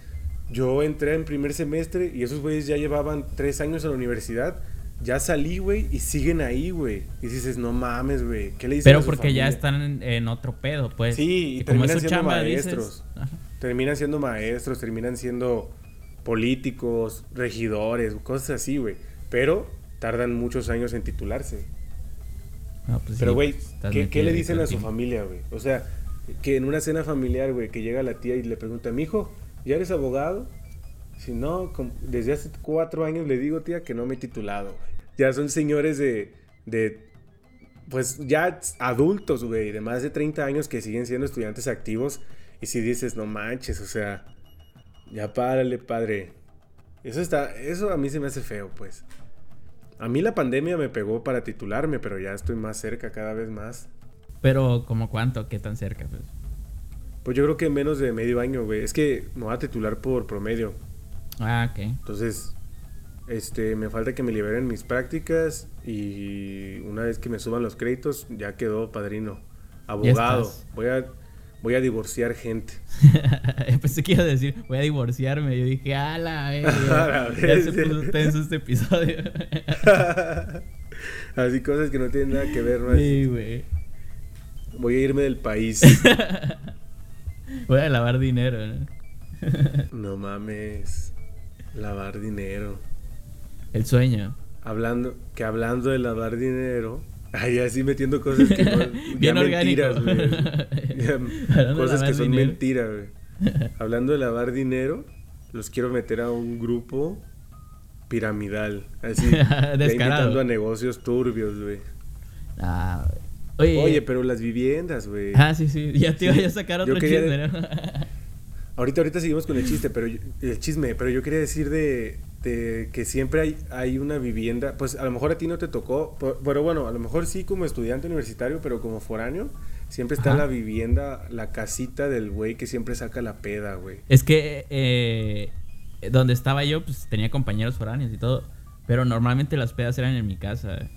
Yo entré en primer semestre y esos güeyes ya llevaban tres años en la universidad. Ya salí, güey, y siguen ahí, güey. Y dices, no mames, güey. ¿Qué le dicen Pero a su porque ya están en, en otro pedo, pues. Sí, y terminan siendo chamba, maestros. dices... Terminan siendo maestros, terminan siendo políticos, regidores, cosas así, güey. Pero tardan muchos años en titularse. No, pues Pero, güey, estás ¿qué, le dicen a su familia, güey? O sea, que en una cena familiar, güey, que llega la tía y le pregunta, mi hijo, ¿ya eres abogado? Si no, desde hace cuatro años le digo, tía, que no me he titulado, güey. Ya son señores de, de, pues ya adultos, güey, de más de 30 años que siguen siendo estudiantes activos. Y si dices, no manches, o sea, ya párale, padre. Eso está, eso a mí se me hace feo, pues. A mí la pandemia me pegó para titularme, pero ya estoy más cerca cada vez más. Pero, ¿como cuánto? ¿Qué tan cerca? Pues? Pues yo creo que menos de medio año, güey. Es que me voy a titular por promedio. Ah, ok. Entonces, este, me falta que me liberen mis prácticas y una vez que me suban los créditos, ya quedó padrino. Abogado. Voy a, voy a divorciar gente. Pensé que iba a decir, voy a divorciarme. Yo dije, a la verga. Ya se puso tenso este episodio. Así cosas que no tienen nada que ver, ¿no? Sí, güey. Voy a irme del país. Voy a lavar dinero, ¿no? no mames. Lavar dinero. El sueño. Hablando, que hablando de lavar dinero. Ay, así metiendo cosas que no. Bien ya mentiras, güey. Ya, cosas que son mentiras, güey. Hablando de lavar dinero, los quiero meter a un grupo piramidal. Así. Descarado. invitando a negocios turbios, güey. Ah, oye. Oye, pero las viviendas, güey. Ah, sí, sí. Ya te iba a sacar otro quería- chisme, ¿no? Ahorita, ahorita seguimos con el chiste, pero yo- el chisme, pero yo quería decir de, de que siempre hay, hay una vivienda, pues a lo mejor a ti no te tocó, pero bueno, a lo mejor sí como estudiante universitario, pero como foráneo, siempre está Ajá. la vivienda, la casita del güey que siempre saca la peda, güey. Es que eh, donde estaba yo, pues tenía compañeros foráneos y todo. Pero normalmente las pedas eran en mi casa.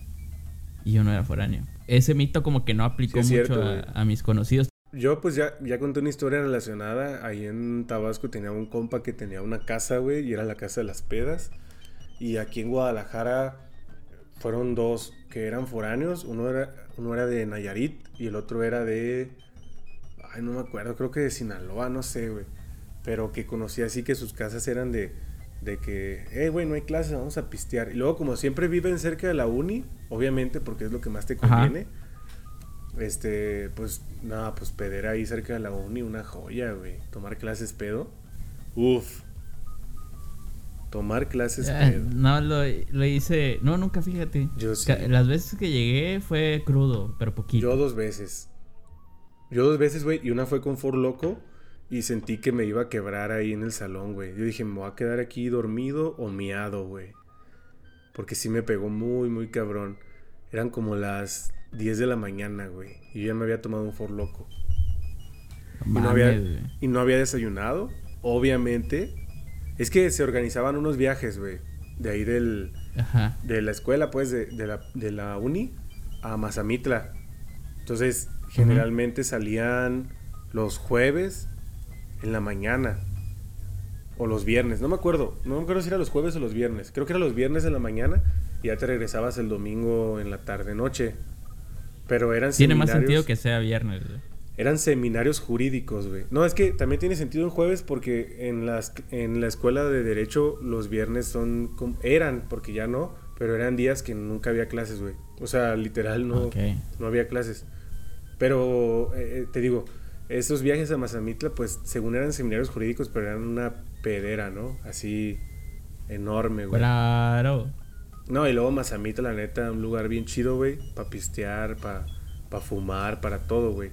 Y yo no era foráneo. Ese mito como que no aplicó Sí, mucho cierto, a, güey. a mis conocidos. Yo pues ya, ya conté una historia relacionada, ahí en Tabasco tenía un compa que tenía una casa, güey, y era la casa de las pedas. Y aquí en Guadalajara fueron dos que eran foráneos, uno era, uno era de Nayarit y el otro era de... Ay, no me acuerdo, creo que de Sinaloa, no sé, güey. Pero que conocí así que sus casas eran de, de que, eh, güey, no hay clases, vamos a pistear. Y luego como siempre viven cerca de la uni, obviamente porque es lo que más te Ajá. conviene. Este, pues nada, pues pedera ahí cerca de la uni, una joya, güey. Tomar clases pedo. Uf. Tomar clases pedo. no, lo, lo hice. No, nunca, fíjate. Yo sí. Las veces que llegué fue crudo, pero poquito. Yo dos veces. Yo dos veces, güey, y una fue con For Loco y sentí que me iba a quebrar ahí en el salón, güey. Yo dije, me voy a quedar aquí dormido o miado, güey. Porque sí me pegó muy, muy cabrón. Eran como las 10 de la mañana, güey. Y yo ya me había tomado un For Loco. Y, no había, y no había desayunado, obviamente. Es que se organizaban unos viajes, güey. De ahí del, Ajá. de la escuela, pues, de, de la, de la uni a Mazamitla. Entonces, generalmente salían los jueves en la mañana. O los viernes, no me acuerdo. No me acuerdo si era los jueves o los viernes. Creo que era los viernes en la mañana y ya te regresabas el domingo en la tarde-noche. Pero eran Tiene más sentido que sea viernes, güey. eran seminarios jurídicos, güey. No, es que también tiene sentido en jueves porque en, las, en la escuela de derecho los viernes son... Eran, porque ya no, pero eran días que nunca había clases, güey. O sea, literal no, no había clases. Pero, eh, eh, te digo, esos viajes a Mazamitla, pues según eran seminarios jurídicos, pero eran una pedera, ¿no? Así enorme, güey. Claro. No, y luego Mazamitla, la neta, un lugar bien chido, güey. Para pistear, para pa fumar, para todo, güey.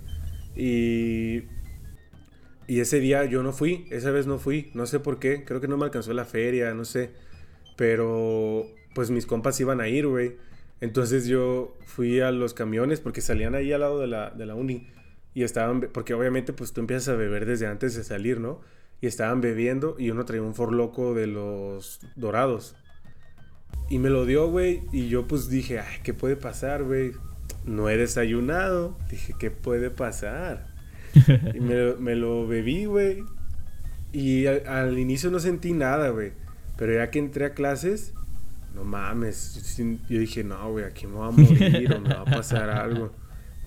Y. Y ese día yo no fui, esa vez no fui, no sé por qué, creo que no me alcanzó la feria, no sé. Pero, pues mis compas iban a ir, güey. Entonces yo fui a los camiones porque salían ahí al lado de la, de la uni. Y estaban, porque obviamente pues tú empiezas a beber desde antes de salir, ¿no? Y estaban bebiendo y uno traía un forloco de los dorados. Y me lo dio, güey. Y yo pues dije, ay, ¿qué puede pasar, güey? No he desayunado. Dije, ¿qué puede pasar? y me, lo- bebí, güey. Y al, inicio no sentí nada, güey. Pero ya que entré a clases, no mames. Yo, dije, no, güey, aquí me voy a morir o me va a pasar algo.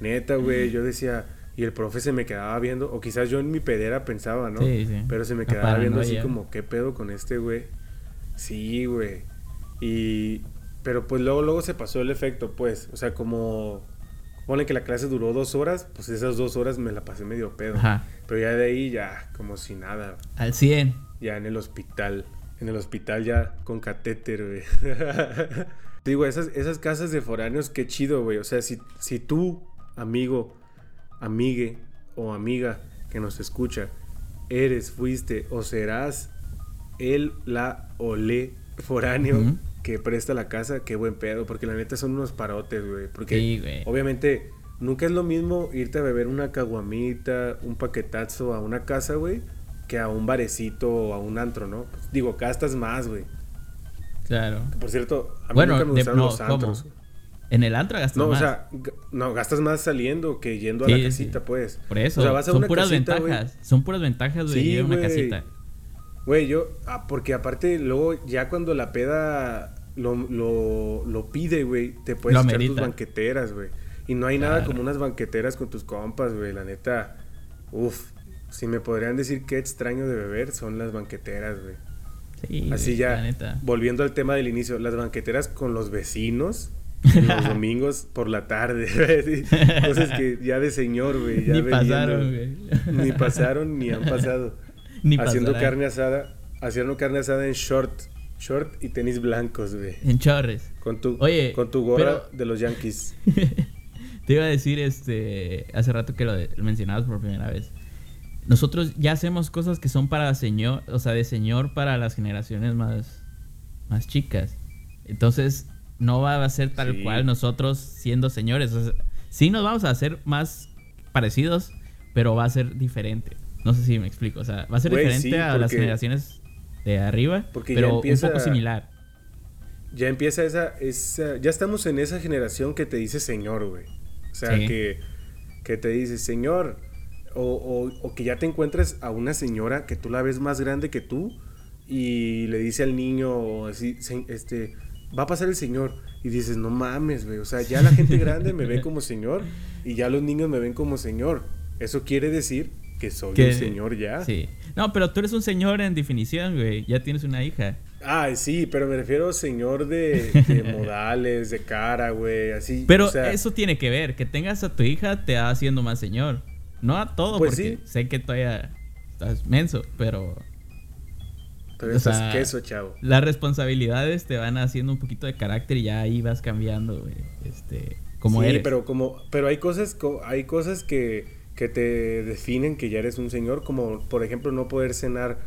Neta, güey. Yo decía, y el profe se me quedaba viendo, o quizás yo en mi pedera pensaba, ¿no? Sí, sí. Pero se me quedaba viendo así paranoia. como, ¿qué pedo con este güey? Sí, güey. Y. Pero pues luego, luego se pasó el efecto, pues. O sea, como. Ponle que la clase duró dos horas, pues esas dos horas me la pasé medio pedo. Ajá. Pero ya de ahí, ya, como si nada. Al 100. Ya en el hospital. En el hospital ya con catéter, güey. Digo, esas, esas casas de foráneos, qué chido, güey. O sea, si, si tú, amigo, amigue o amiga que nos escucha, eres, fuiste o serás el, la o le foráneo que presta la casa, qué buen pedo. Porque la neta son unos parotes, güey. Porque Sí, güey. obviamente nunca es lo mismo irte a beber una caguamita, un paquetazo a una casa, güey, que a un barecito o a un antro, ¿no? Pues, digo, gastas más, güey. Claro. Por cierto, a mí Bueno, nunca me de- gustaron no, los antros. ¿cómo? En el antro gastas No, más. o sea, no, gastas más saliendo que yendo a Sí, la sí. casita, pues. Por eso, O sea, vas a son una puras casita, güey. ventajas. Son puras ventajas de ir a una casita. Güey, yo, ah, porque aparte luego ya cuando la peda lo, lo, lo pide, güey, te puedes echar tus banqueteras, güey. Y no hay nada como unas banqueteras con tus compas, güey, la neta. Uf, si me podrían decir qué extraño de beber, son las banqueteras, güey. Sí, Así ya, La neta. volviendo al tema del inicio, las banqueteras con los vecinos los domingos por la tarde. Cosas que ya de señor, güey. ya Ni pasaron, güey. Ni pasaron, ni han pasado. Ni haciendo pasarán. carne asada, haciendo carne asada en short, short y tenis blancos, güey. En chorres. Con tu, Oye, con tu gorra pero- de los Yankees. Te iba a decir, este, hace rato que lo, de- lo mencionabas por primera vez. Nosotros ya hacemos cosas que son para señor, o sea, de señor para las generaciones más, más chicas. Entonces, no va a ser tal Sí. cual nosotros siendo señores. O sea, sí nos vamos a hacer más parecidos, pero va a ser diferente. No sé si me explico. O sea, va a ser diferente sí, a las generaciones de arriba, porque pero empieza- un poco similar. Ya empieza esa, esa. Ya estamos en esa generación que te dice señor, güey. O sea, Sí. que, que te dice señor. O, o- o que ya te encuentres a una señora que tú la ves más grande que tú y le dice al niño así, "Se- este, va a pasar el señor. Y dices, no mames, güey. O sea, ya la gente grande me ve como señor y ya los niños me ven como señor. Eso quiere decir que soy Que- un señor ya. Sí. No, pero tú eres un señor en definición, güey. Ya tienes una hija. Ah, sí, pero me refiero señor de, de modales, de cara, güey, así. Pero o sea, eso tiene que ver. Que tengas a tu hija te va haciendo más señor. No a todo, Pues porque sí. sé que todavía estás menso, pero Pero o eso sea, es queso, chavo. las responsabilidades te van haciendo un poquito de carácter y ya ahí vas cambiando, güey. Este, como sí, eres. pero como, pero hay cosas, co- hay cosas que, que te definen que ya eres un señor, como por ejemplo no poder cenar,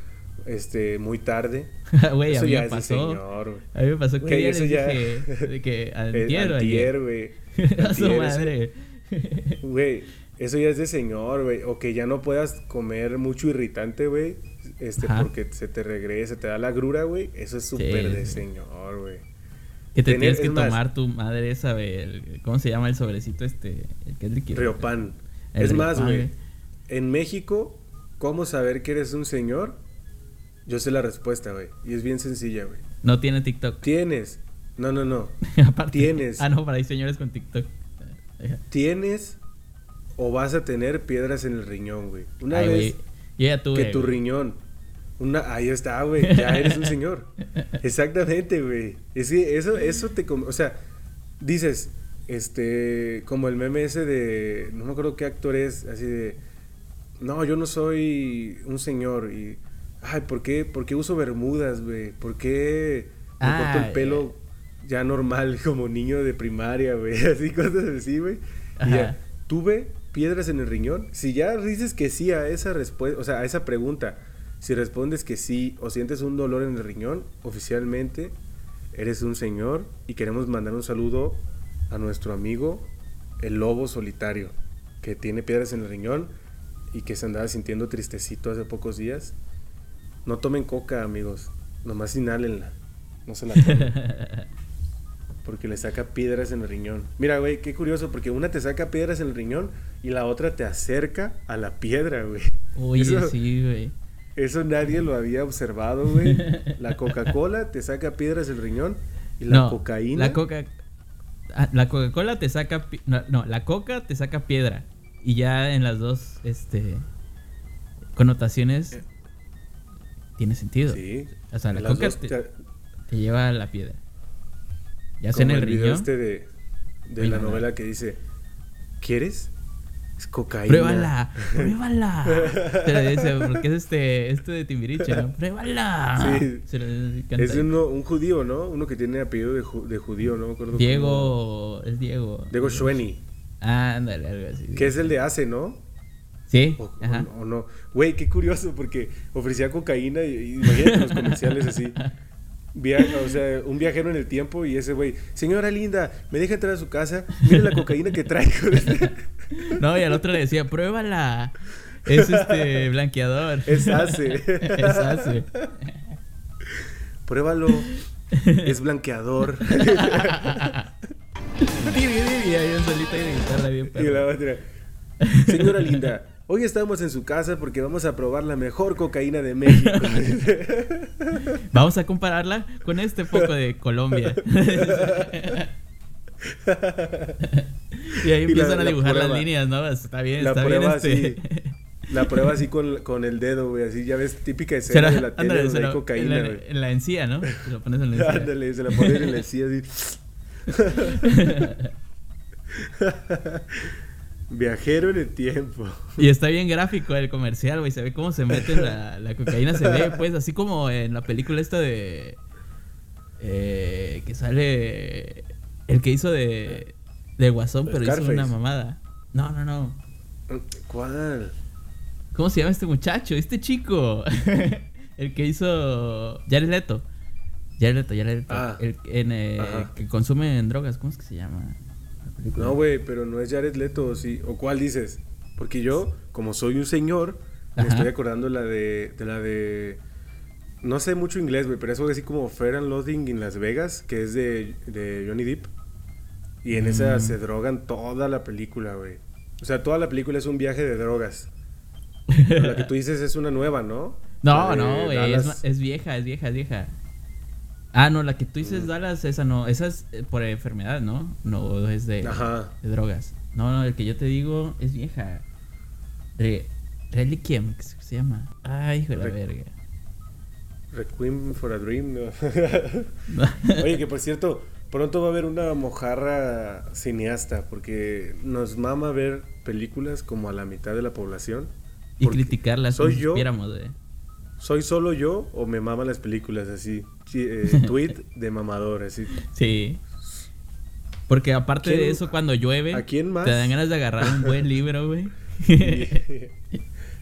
este, muy tarde. Güey, a eso mí ya me pasó. señor, güey. A mí me pasó que eso ya- dije de que antier antier, güey. A su madre. Güey, eso ya es de señor, güey. O que ya no puedas comer mucho irritante, güey. Este, Ajá. porque se te regresa, te da la grura, güey. Eso es súper de señor, güey. Que te Tener- tienes que más- tomar tu madre esa, güey. ¿Cómo se llama el sobrecito este? El que es líquido. Riopan. El Es más, güey. En México, ¿cómo saber que eres un señor? Yo sé la respuesta, güey. Y es bien sencilla, güey. No tiene TikTok. Tienes. No, no, no. Aparte. Tienes. Ah, no, para ahí señores con TikTok. Tienes o vas a tener piedras en el riñón, güey. Una Ay, vez que tu güey. riñón. Una, ahí está, güey. Ya eres un señor. Exactamente, güey. Es que eso, eso te. O sea, dices, este. Como el meme ese de. No me acuerdo qué actor es, así de. No, yo no soy un señor. Y. Ay, ¿por qué, por qué uso bermudas, güey? ¿Por qué me Ah, corto el pelo ya normal como niño de primaria, güey? Así, cosas así, güey. Y ya, tuve piedras en el riñón. Si ya dices que sí a esa respuesta, o sea, a esa pregunta, si respondes que sí o sientes un dolor en el riñón, oficialmente eres un señor y queremos mandar un saludo a nuestro amigo el lobo solitario, que tiene piedras en el riñón y que se andaba sintiendo tristecito hace pocos días. No tomen coca, amigos, nomás inhálenla, no se la tomen. Porque le saca piedras en el riñón. Mira, güey, qué curioso, porque una te saca piedras en el riñón y la otra te acerca a la piedra, güey. Oye, Eso- sí, güey. Eso nadie lo había observado, güey. La Coca-Cola te saca piedras en el riñón y la no, cocaína. La coca. ah, La Coca-Cola te saca. No, no, la coca te saca piedra. Y ya en las dos, este. Connotaciones. Tiene sentido. Sí. O sea, la coca te- te lleva a la piedra. Ya sea en el video riñón. este de, de la no. novela que dice, ¿quieres? Es cocaína. Pruébala, pruébala. Se lo dice, porque es este, este de Timbiriche, ¿no? Pruébala. Sí. Se canta Es uno, un judío, ¿no? Uno que tiene apellido de, ju- de judío, no me acuerdo. cómo- Diego, es Diego. Diego Schwenny. Ah, ándale, algo así. Que es el de Ace, ¿no? Sí, O, o- ajá. o no. Güey, qué curioso, porque ofrecía cocaína y, y imagínate los comerciales así. via- o sea, un viajero en el tiempo y ese güey, señora linda, me deja entrar a su casa, mire la cocaína que traigo. No, y al otro le decía, pruébala. Es este blanqueador. Es ace. Es ace. Pruébalo. Es blanqueador. De guitarra bien y perro. la otra, señora linda, hoy estamos en su casa porque vamos a probar la mejor cocaína de México. Vamos a compararla con este poco de Colombia. y ahí Y la- empiezan a la dibujar las líneas, ¿no? Está bien, La está bien prueba este. La prueba así con, con el dedo, güey. Así ya ves, típica escena de la- tele ándale, donde hay cocaína, en, la, güey. en la encía, ¿no? Se lo pones en la encía. Ándale, se la ponen en la silla así. Viajero en el tiempo. Y está bien gráfico el comercial, güey. Se ve cómo se mete la, la cocaína. Se ve, pues, así como en la película esta de. eh, que sale. El que hizo de. De Guasón, pero hizo una mamada. No, no, no. ¿Cuál? ¿Cómo se llama este muchacho? Este chico. el que hizo. Jared Leto. Jared Leto, Jared Leto. Ah. El en, eh, que consume drogas. ¿Cómo es que se llama? Película? No, güey, pero no es Jared Leto, sí. ¿O cuál dices? Porque yo, como soy un señor, me Ajá. estoy acordando la de, de la de... No sé mucho inglés, güey, pero es algo así como Fair and Loading en Las Vegas, que es de, de Johnny Depp. Y en esa Mm. se drogan toda la película, güey. O sea, toda la película es un viaje de drogas. Pero la que tú dices es una nueva, ¿no? No, no, güey. Es, es vieja, es vieja, es vieja. Ah, no, la que tú Mm. dices Dallas, esa no. Esa es eh, por enfermedad, ¿no? No, es de, Ajá. de drogas. No, no, el que yo te digo es vieja. Re, Reliquiem, ¿qué se llama? Ay, hijo de la Re- verga. Requiem for a Dream, ¿no? Oye, que por cierto, pronto va a haber una mojarra cineasta, porque nos mama ver películas como a la mitad de la población. y criticarlas ¿Soy si yo? güey. ¿Soy solo yo o me maman las películas así? Sí, eh, tweet de mamador, así. Sí. Porque aparte ¿Quién- de eso, cuando llueve, ¿A quién más? te dan ganas de agarrar un buen libro, güey.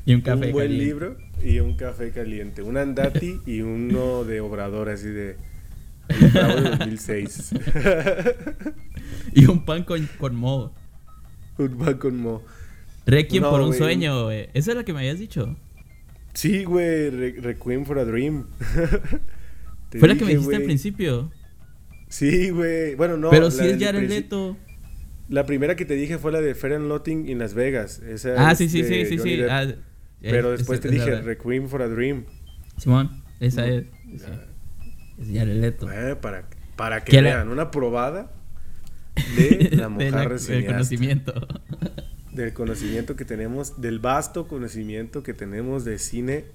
Y- un café un buen caliente. libro y un café caliente. Un andati y uno de obrador, así de... De 2006. Y un pan con, con moho. un pan con mo. Requiem No, por un sueño, güey. Esa es la que me habías dicho. Sí, güey, Re- Requiem for a Dream. Fue la que me dijiste al principio. Sí, güey. Bueno, no. Pero la si es Jared Leto. La primera que te dije fue la de and Lotting en Las Vegas. Esa Ah, sí, sí, sí, sí, sí. Ah, Pero es- después es- te dije. Requiem for a Dream. Simón, esa No. es. Es Jared Leto. Eh, para, para que la- vean una probada de la De mojarra del conocimiento. Del conocimiento que tenemos, del vasto conocimiento que tenemos de cine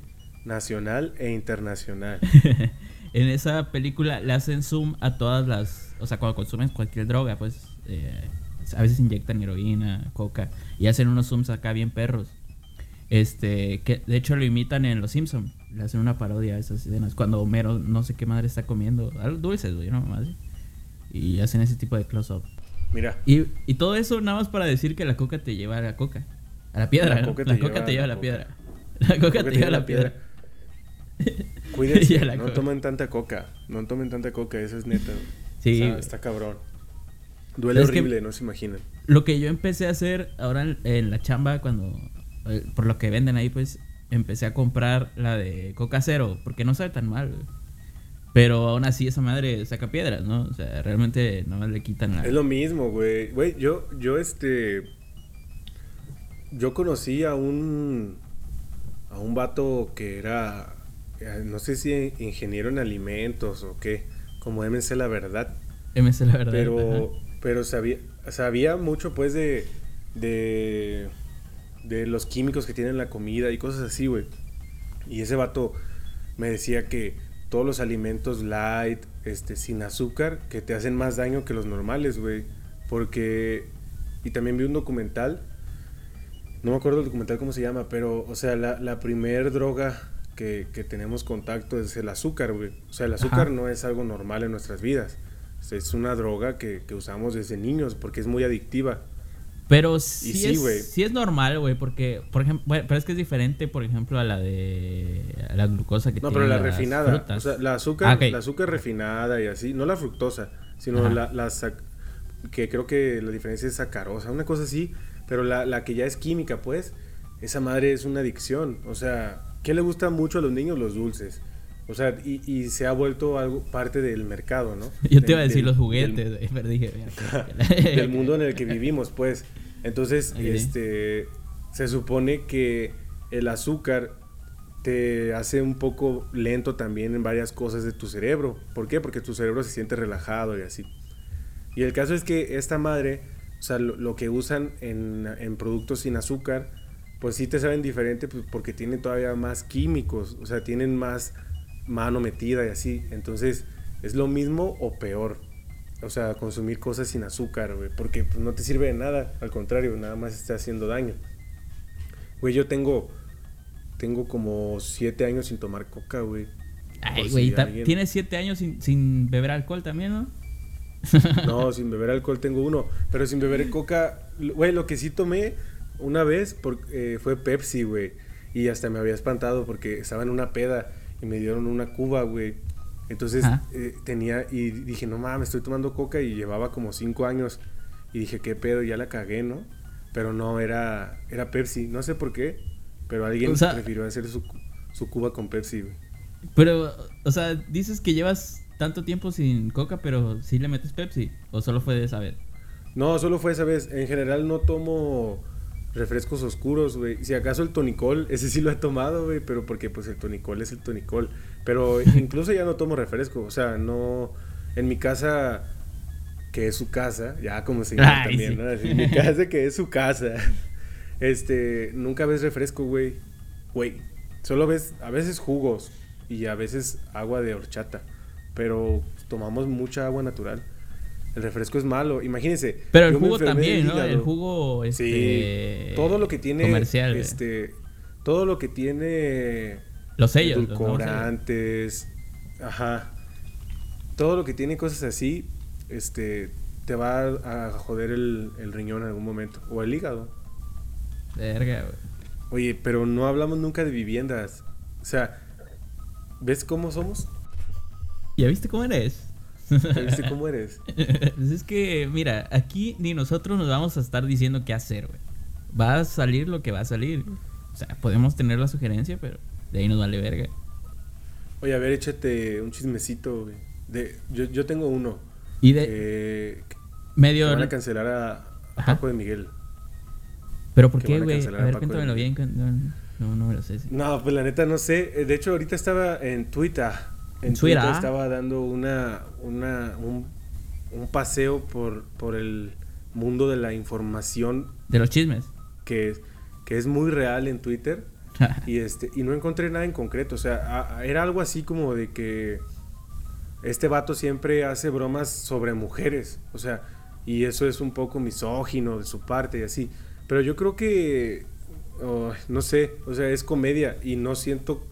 nacional e internacional. en esa película le hacen zoom a todas las. O sea, cuando consumen cualquier droga, pues. eh, a veces inyectan heroína, coca. Y hacen unos zooms acá bien perros. Este. Que de hecho lo imitan en Los Simpsons. Le hacen una parodia a esas escenas. Cuando Homero no sé qué madre está comiendo. Algo dulces, güey, no. Y hacen ese tipo de close-up. Mira, Y, y todo eso nada más para decir que la coca te lleva a la coca. A la piedra, La ¿no? coca La te coca lleva te lleva a la la piedra. La coca te lleva a la piedra. Cuídense, Y a la no coca. tomen tanta coca. No tomen tanta coca, eso es neta. Sí. Está, está cabrón. Duele horrible, no se imaginan. Lo que yo empecé a hacer ahora en, en la chamba, cuando. eh, por lo que venden ahí, pues. Empecé a comprar la de coca cero. Porque no sabe tan mal, güey. Pero aún así esa madre saca piedras, ¿no? O sea, realmente no le quitan la. Es lo mismo, güey. Güey, yo, yo este. Yo conocí a un. A un vato que era. eh, No sé si ingeniero en alimentos o qué. Como MC La Verdad. MC la verdad. Pero. ajá. Pero sabía. Sabía mucho, pues, de. De. De los químicos que tienen la comida y cosas así, güey. Y ese vato me decía que todos los alimentos light, este, sin azúcar, que te hacen más daño que los normales, güey. Porque. Y también vi un documental. No me acuerdo el documental cómo se llama, pero, o sea, la, la primer droga que, que tenemos contacto es el azúcar, güey. O sea, el azúcar Ajá. no es algo normal en nuestras vidas. O sea, es una droga que, que usamos desde niños porque es muy adictiva. Pero sí, sí, es, sí es normal, güey, porque, por ejemplo, bueno, pero es que es diferente, por ejemplo, a la de a la glucosa que No, tiene pero la las refinada. frutas. O sea, la azúcar, Ah, la azúcar refinada y así. No la fructosa, sino Ajá. la, la sac- que creo que la diferencia es sacarosa, una cosa así. Pero la, la que ya es química, pues, esa madre es una adicción. O sea, ¿qué le gusta mucho a los niños? Los dulces. O sea, y, y se ha vuelto algo parte del mercado, ¿no? Yo te iba a Del- decir del- los del- juguetes, güey, pero dije, mira. del mundo en el que vivimos, pues. Entonces, este, se supone que el azúcar te hace un poco lento también en varias cosas de tu cerebro. ¿Por qué? Porque tu cerebro se siente relajado y así. Y el caso es que esta madre, o sea, lo, lo que usan en, en productos sin azúcar, pues sí te saben diferente pues, porque tienen todavía más químicos, o sea, tienen más mano metida y así. Entonces, es lo mismo o peor. O sea, consumir cosas sin azúcar, güey, porque pues, no te sirve de nada, al contrario, nada más está haciendo daño. Güey, yo tengo tengo como siete años sin tomar coca, güey. Ay, güey, si ta- alguien- tienes siete años sin, sin beber alcohol también, ¿no? No, sin beber alcohol tengo uno. Pero sin beber coca, güey, lo que sí tomé una vez por- eh, fue Pepsi, güey. Y hasta me había espantado porque estaba en una peda y me dieron una cuba, güey. Entonces eh, tenía, y dije, no mames, estoy tomando coca y llevaba como cinco años. Y dije, qué pedo, ya la cagué, ¿no? Pero no, era, era Pepsi. No sé por qué, pero alguien O sea- prefirió hacer su, su cuba con Pepsi, güey. Pero, o sea, dices que llevas tanto tiempo sin coca, pero sí le metes Pepsi. ¿O solo fue de esa vez? No, solo fue esa vez. En general no tomo refrescos oscuros, güey. Si acaso el tonicol, ese sí lo he tomado, güey, pero porque pues el tonicol es el tonicol. Pero incluso ya no tomo refresco, o sea, no... En mi casa, que es su casa, ya como señor Ay, también, sí. ¿no? En mi casa, que es su casa. Este, nunca ves refresco, güey. Güey, solo ves a veces jugos y a veces agua de horchata. Pero tomamos mucha agua natural. El refresco es malo, imagínense. Pero el jugo también, ¿no? El jugo, este... Sí, todo lo que tiene Comercial, este todo lo que tiene Los sellos. los edulcorantes, ajá. Todo lo que tiene cosas así, este te va a joder el, el riñón en algún momento o el hígado. Verga, güey. Oye, pero no hablamos nunca de viviendas. O sea, ¿ves cómo somos? ¿Ya viste cómo eres? ¿Ya ¿Viste cómo eres? Pues es que, mira, aquí ni nosotros nos vamos a estar diciendo qué hacer, güey. Va a salir lo que va a salir. O sea, podemos tener la sugerencia, pero de ahí nos vale verga. Oye, a ver, échate un chismecito, güey. De, yo, yo tengo uno. Y de que medio... van a cancelar a, a. Paco de Miguel. ¿Pero por qué, güey? A ver, cuéntamelo bien. no, no me lo sé. sí. No, pues la neta no sé. Eh, De hecho, ahorita estaba en Twitter. En Twitter. Twitter estaba dando una, una un, un paseo por, por el mundo de la información De los chismes. que, que es muy real en Twitter. y este y no encontré nada en concreto. O sea, a- a- era algo así como de que este vato siempre hace bromas sobre mujeres. O sea, y eso es un poco misógino de su parte y así. Pero yo creo que, oh, no sé, o sea, es comedia y no siento,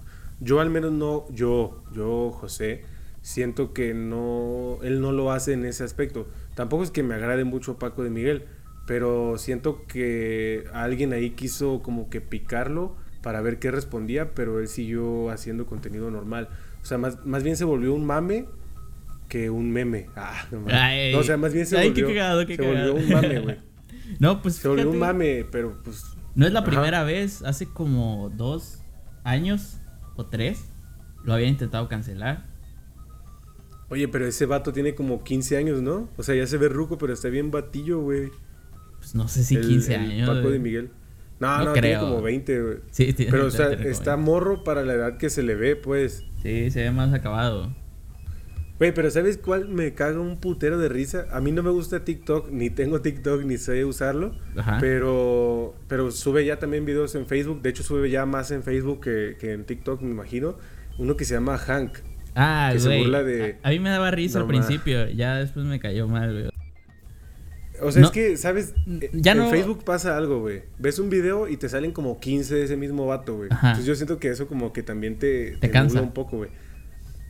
yo al menos no, yo, yo, José, siento que no, él no lo hace en ese aspecto. Tampoco es que me agrade mucho Paco de Miguel, pero siento que alguien ahí quiso como que picarlo para ver qué respondía, pero él siguió haciendo contenido normal. O sea, más, más bien se volvió un mame que un meme. Ah, no, mames. Ay. No, o sea, más bien se Ay, qué volvió, cagado, qué se volvió un mame, güey. No, pues Se volvió un mame, pero pues No es la Ajá. primera vez. Hace como dos años o tres lo había intentado cancelar. Oye, pero ese vato tiene como 15 años, ¿no? O sea, ya se ve ruco, pero está bien batillo, güey. Pues no sé si El- 15 el años. Paco güey. de Miguel. No, No no, tiene como 20, güey. Sí, tiene- Pero, o sea, está 20. morro para la edad que se le ve, pues. Sí, se ve más acabado. Güey, pero ¿sabes cuál me caga un putero de risa? A mí no me gusta TikTok, ni tengo TikTok, ni sé usarlo. Ajá. Pero, pero sube ya también videos en Facebook. De hecho, sube ya más en Facebook que, que en TikTok, me imagino. Uno que se llama Hank. Ah, Que se güey. burla de- A, a mí me daba risa No, al ma. principio. Ya después me cayó mal, güey. O sea, No. es que, ¿sabes? Eh, Ya en no- Facebook pasa algo, güey. Ves un video y te salen como 15 de ese mismo vato, güey. Entonces yo siento que eso como que también te, Te cansa. nubla un poco, güey.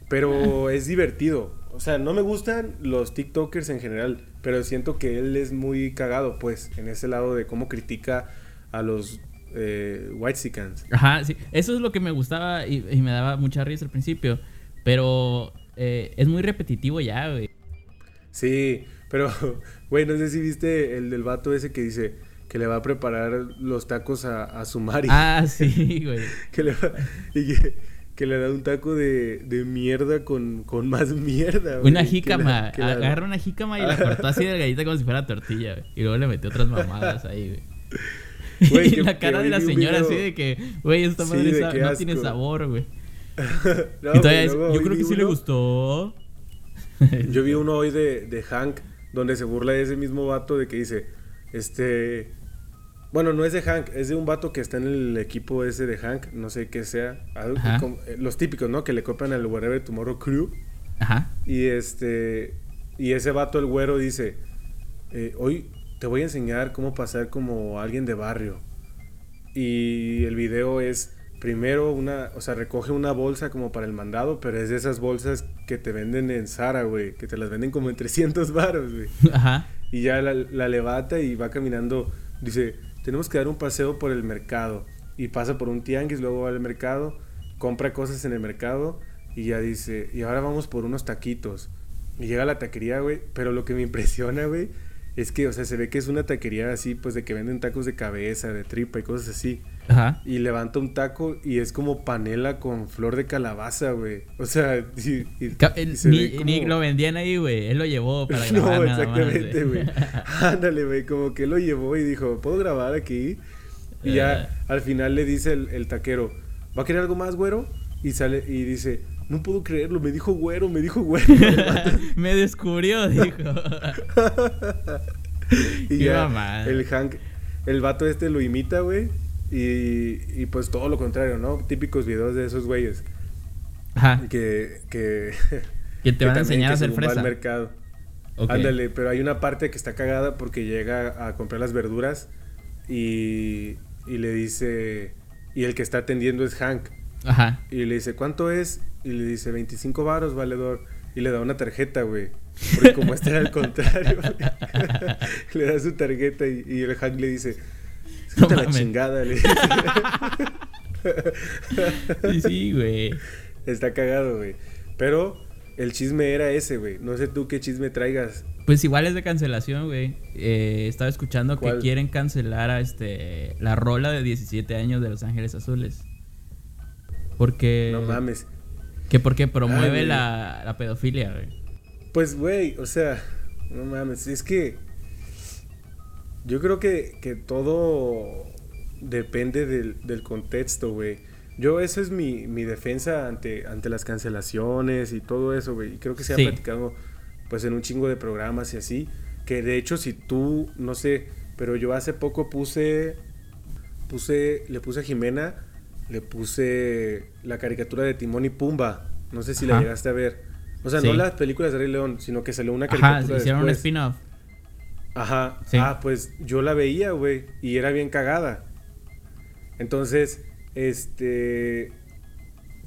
Pero es divertido. o sea, no me gustan los TikTokers en general, pero siento que él es muy cagado, pues, en ese lado de cómo critica a los eh, Whitesicans. Ajá, sí. Eso es lo que me gustaba y, y me daba mucha risa al principio. Pero eh, es muy repetitivo ya, güey. Sí, pero, güey, no sé si viste el del vato ese que dice que le va a preparar los tacos a, a su Mari. Ah, sí, güey. que le va- y que, que le da un taco de, de mierda con, con más mierda. güey, Una que la- jícama. que la- Agarra una jícama y la cortó así delgadita como si fuera tortilla, güey. Y luego le metió otras mamadas ahí, güey. Güey, y que- la cara de la señora video- así de que, güey, esta madre de no tiene sabor, güey. No, y todavía es- luego yo creo que sí le gustó. Yo vi uno hoy de, de Hank, donde se burla de ese mismo vato de que dice, este... Bueno, no es de Hank, es de un vato que está en el equipo ese de Hank, no sé qué sea. como- eh, los típicos, ¿no? Que le copian al Whatever Tomorrow Crew. Ajá. Y este... Y ese vato, el güero, dice, eh, hoy te voy a enseñar cómo pasar como alguien de barrio. Y el video es primero una, o sea, recoge una bolsa como para el mandado, pero es de esas bolsas que te venden en Zara, güey, que te las venden como en 300 baros, güey. Ajá. Y ya la, la levanta y va caminando, dice, tenemos que dar un paseo por el mercado. Y pasa por un tianguis, luego va al mercado, compra cosas en el mercado y ya dice, y ahora vamos por unos taquitos. Y llega a la taquería, güey, pero lo que me impresiona, güey, es que, o sea, se ve que es una taquería así, pues de que venden tacos de cabeza, de tripa y cosas así. Ajá. Y levanta un taco y es como panela con flor de calabaza, güey. O sea, y, el- y se ni, como- lo vendían ahí, güey. Él lo llevó para no, grabar nada más, exactamente, güey. Ándale, güey, como que lo llevó y dijo, ¿puedo grabar aquí? Y ya Eh. al final le dice el, el taquero, ¿va a querer algo más, güero? Y sale y dice, no puedo creerlo, me dijo güero, me dijo güero. Me descubrió, dijo. y Qué ya el Hank, el vato este lo imita, güey. Y, y pues todo lo contrario, ¿no? Típicos videos de esos güeyes. Ajá. Que, que, Que te van a enseñar a hacer va al fresa. mercado. Ándale, pero hay una parte que está cagada porque llega a comprar las verduras y, y le dice, y el que está atendiendo es Hank. Ajá. Y le dice, ¿cuánto es? Y le dice, 25 varos, valedor. Y le da una tarjeta, güey. Porque como este era al contrario, le da su tarjeta y, y el Hank le dice, No "Sácate la chingada, le dice. Sí, sí, güey. Está cagado, güey. Pero el chisme era ese, güey. No sé tú qué chisme traigas. Pues igual es de cancelación, güey. Eh, estaba escuchando ¿Cuál? que quieren cancelar a este la rola de 17 años de Los Ángeles Azules. Porque No mames. Que porque promueve güey. la, la pedofilia, güey. Pues, güey, o sea, no mames, es que yo creo que, que todo depende del, del contexto, güey. Yo, esa es mi, mi defensa ante, ante las cancelaciones y todo eso, güey. Y creo que se Sí. ha platicado, pues, en un chingo de programas y así. Que de hecho, si tú, no sé, pero yo hace poco puse, puse, le puse a Jimena, le puse la caricatura de Timón y Pumba. No sé si la Ajá. llegaste a ver. O sea, Sí. no las películas de Rey León, sino que salió una Ajá, caricatura hicieron un spin-off. Ajá. Sí. Ah, pues yo la veía, güey, y era bien cagada. Entonces, este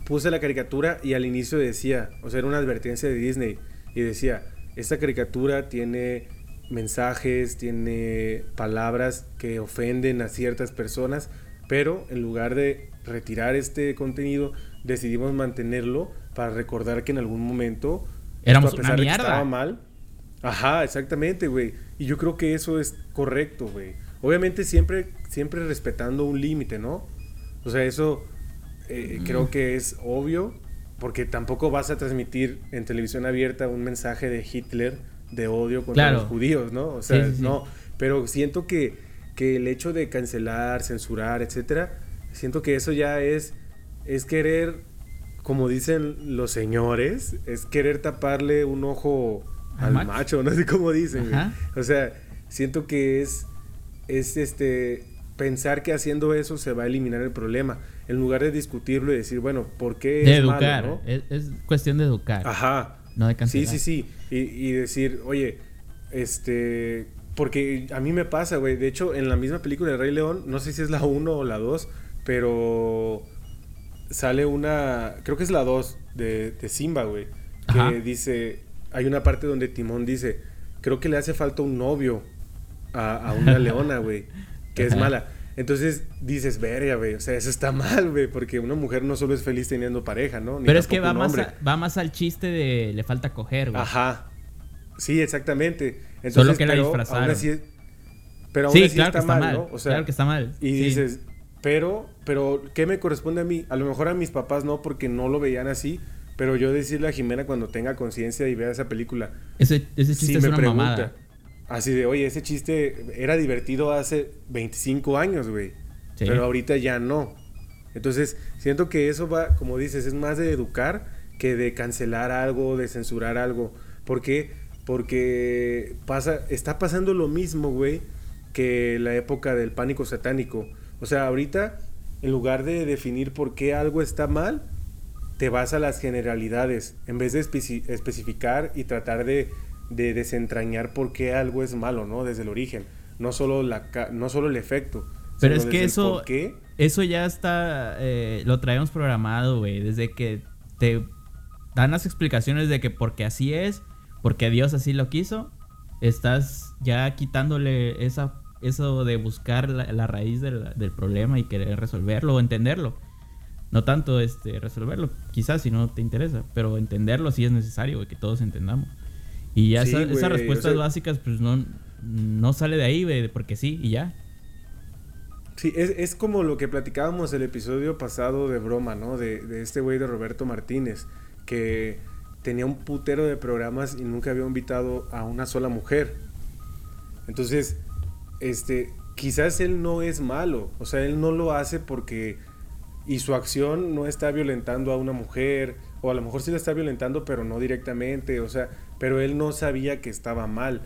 puse la caricatura y al inicio decía, o sea, era una advertencia de Disney y decía, esta caricatura tiene mensajes, tiene palabras que ofenden a ciertas personas, pero en lugar de retirar este contenido, decidimos mantenerlo para recordar que en algún momento Éramos esto, una de que mierda. estaba mal. Ajá, exactamente, güey. Y yo creo que eso es correcto, güey. Obviamente siempre, siempre respetando un límite, ¿no? O sea, eso eh, creo que es obvio, porque tampoco vas a transmitir en televisión abierta un mensaje de Hitler de odio contra Claro. los judíos, ¿no? O sea, Sí, sí, sí. no. Pero siento que, que el hecho de cancelar, censurar, etcétera, siento que eso ya es, es querer, como dicen los señores, es querer taparle un ojo Al al macho. macho, no sé cómo dicen. O sea, siento que es, es este, pensar que haciendo eso se va a eliminar el problema, en lugar de discutirlo y decir, bueno, ¿por qué De es educar. malo, no? es, es cuestión de educar. Ajá. No de Sí, cancelar. sí, sí. Y, y decir, oye, este. Porque a mí me pasa, güey. De hecho, en la misma película de Rey León, no sé si es la 1 o la 2, pero sale una. Creo que es la 2 de, de Simba, güey. Ajá. Que dice. hay una parte donde Timón dice, creo que le hace falta un novio a, a una leona, güey, que es mala. Entonces dices, verga, güey, o sea, eso está mal, güey, porque una mujer no solo es feliz teniendo pareja, ¿no? Ni Pero es que va más, a- va más al chiste de le falta coger, güey. Ajá. Sí, exactamente. Entonces, Solo que la pero disfrazaron. Aún así, es- pero aún Sí, así claro está, que está mal, mal. ¿no? O sea, claro que está mal. Y sí. dices, pero, pero, ¿qué me corresponde a mí? A lo mejor a mis papás no, porque no lo veían así. Pero yo decirle a Jimena cuando tenga conciencia y vea esa película, Ese, ese chiste es me una pregunta. mamada. Así de, oye, ese chiste era divertido hace 25 años, güey. Sí. Pero ahorita ya no. Entonces, siento que eso va, como dices, es más de educar que de cancelar algo, de censurar algo. ¿Por qué? Porque pasa, está pasando lo mismo, güey, que la época del pánico satánico. O sea, ahorita, en lugar de definir por qué algo está mal, te vas a las generalidades, en vez de especi- especificar y tratar de, de desentrañar por qué algo es malo, ¿no? Desde el origen. No solo, la, no solo el efecto. Pero es que eso-. Eso ya está, eh, lo traemos programado, güey, desde que te dan las explicaciones de que porque así es, porque Dios así lo quiso, estás ya quitándole esa, eso de buscar la, la raíz del, del problema y querer resolverlo o entenderlo. No tanto este, resolverlo, quizás si no te interesa, pero entenderlo sí es necesario, que todos entendamos. Y ya Sí, esa- güey, esas o respuestas sea- básicas, pues no, no sale de ahí, porque sí, y ya. Sí, es, es como lo que platicábamos el episodio pasado de broma, ¿no? De, de este güey de Roberto Martínez, que tenía un putero de programas y nunca había invitado a una sola mujer. Entonces, este, quizás él no es malo, o sea, él no lo hace porque y su acción no está violentando a una mujer, o a lo mejor sí la está violentando, pero no directamente, o sea, pero él no sabía que estaba mal.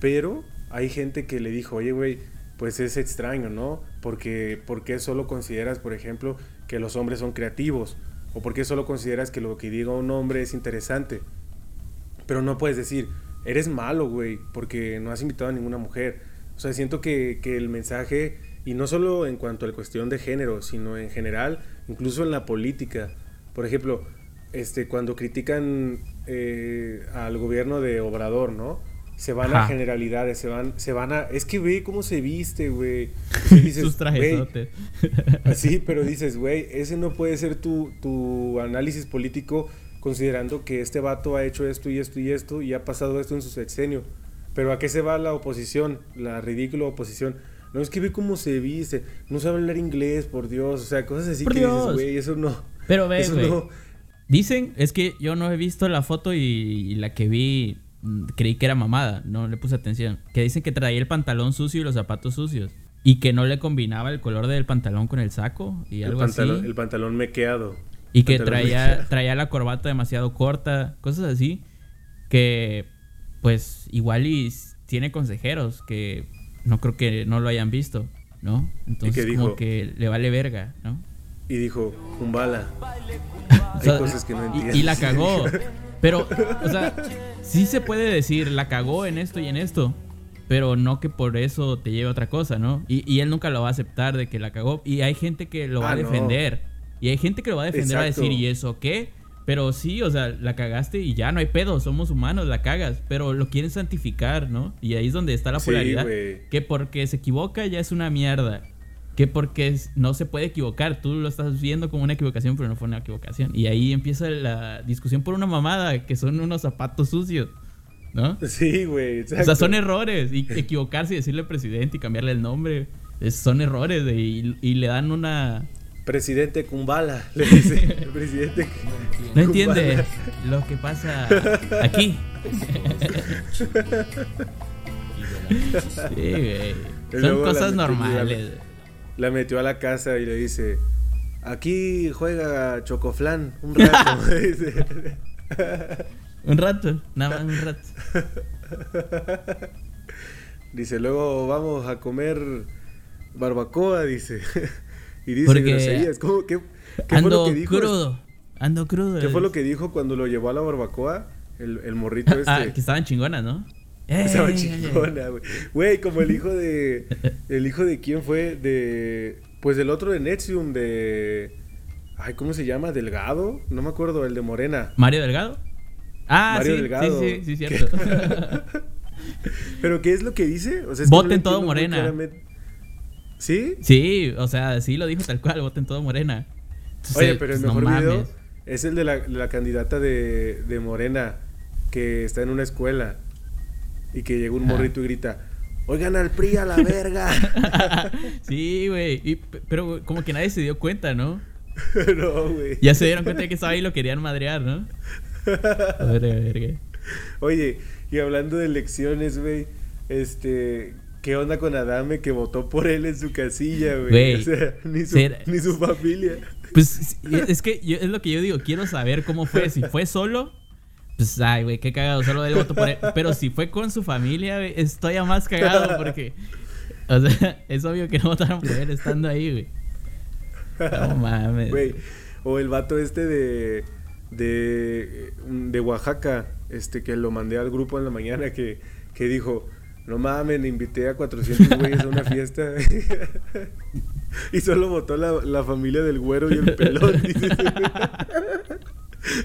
Pero hay gente que le dijo, oye, güey, pues es extraño, ¿no? Porque, ¿por qué solo consideras, por ejemplo, que los hombres son creativos? ¿O por qué solo consideras que lo que diga un hombre es interesante? Pero no puedes decir, eres malo, güey, porque no has invitado a ninguna mujer. O sea, siento que, que el mensaje, y no solo en cuanto a la cuestión de género, sino en general, incluso en la política. Por ejemplo, este, cuando critican eh, al gobierno de Obrador, ¿no? Se van a generalidades, se van, se van a... Es que ve cómo se viste, güey. Sus "Güey, trajesotes. Sí, pero dices, güey, ese no puede ser tu, tu análisis político considerando que este vato ha hecho esto y esto y esto y ha pasado esto en su sexenio. Pero ¿a qué se va la oposición? La ridícula oposición. No, es que ve cómo se viste, no sabe hablar inglés, por Dios, o sea, cosas así Por que Dios. dices, güey, eso no. Pero ve, eso güey. no. Dicen, es que yo no he visto la foto y, y la que vi mm, creí que era mamada, no le puse atención. Que dicen que traía el pantalón sucio y los zapatos sucios. Y que no le combinaba el color del pantalón con el saco y El algo pantalón, así. el pantalón mequeado. Y que traía, mequeado. traía la corbata demasiado corta, cosas así. Que pues igual y tiene consejeros que no creo que no lo hayan visto, ¿no? Entonces como que le vale verga, ¿no? Y dijo, Kumbala. O Hay sea, cosas que no y- entiendes. Y, la cagó. Pero, o sea, sí se puede decir, la cagó en esto y en esto. Pero no que por eso te lleve a otra cosa, ¿no? Y, y él nunca lo va a aceptar de que la cagó. Y hay gente que lo va Ah, a no. defender. Y hay gente que lo va a defender, a decir. ¿y eso qué? Pero sí, o sea, la cagaste y ya no hay pedo, somos humanos, la cagas. Pero lo quieren santificar, ¿no? Y ahí es donde está la polaridad. que porque se equivoca ya es una mierda. Que porque no se puede equivocar. Tú lo estás viendo como una equivocación, pero no fue una equivocación. Y ahí empieza la discusión por una mamada, que son unos zapatos sucios. ¿No? Sí, güey, O sea, son errores. Y equivocarse y decirle presidente y cambiarle el nombre. es- son errores. de- y, y le dan una. Presidente Kumbala, le dice. El presidente No entiende lo que pasa aquí. Sí, güey. Son la cosas normales. la metió a la casa y le dice, aquí juega Chocoflan un rato. Dice. Un rato, nada más un rato. Dice, luego vamos a comer barbacoa, dice. Y dice Porque groserías. ¿Cómo? ¿Qué, qué fue Ando lo que dijo? crudo. Ando crudo. ¿Qué fue lo que dijo cuando lo llevó a la barbacoa? El, el morrito este. Ah, que estaban chingonas, ¿no? Estaba Ey, chingona, güey. Güey, como el hijo de. El hijo de quién fue? De. Pues del otro de Nexium, de. Ay, ¿cómo se llama? Delgado. No me acuerdo, el de Morena. Mario Delgado. Ah, Mario sí, Delgado. sí, sí, sí, cierto. ¿Pero qué es lo que dice? O sea, es que no Voten todo Morena. claramente. ¿Sí? sí, o sea, sí lo dijo tal cual, voten todo Morena. Entonces, Oye, pero el pues, no mejor video es el de la, la candidata de, de Morena que está en una escuela y que llega un Ajá. morrito y grita, oigan al PRI a la verga. sí, güey. Pero como que nadie se dio cuenta, ¿no? no, güey. Ya se dieron cuenta de que estaba ahí y lo querían madrear, ¿no? Oye, y hablando de elecciones, güey, este, ¿qué onda con Adame que votó por él en su casilla, güey? O sea, ni su, ser- ni su familia. Pues es que yo- es lo que yo digo, quiero saber cómo fue. Si fue solo, pues ay, güey, qué cagado, solo él votó por él. Pero si fue con su familia, güey, estoy a más cagado porque. O sea, es obvio que no votaron por él estando ahí, güey. No mames. Güey, o el vato este de, de, de Oaxaca, este, que lo mandé al grupo en la mañana, que, que dijo, no mames, invité a 400 güeyes a una fiesta. y solo votó la, la familia del güero y el pelón.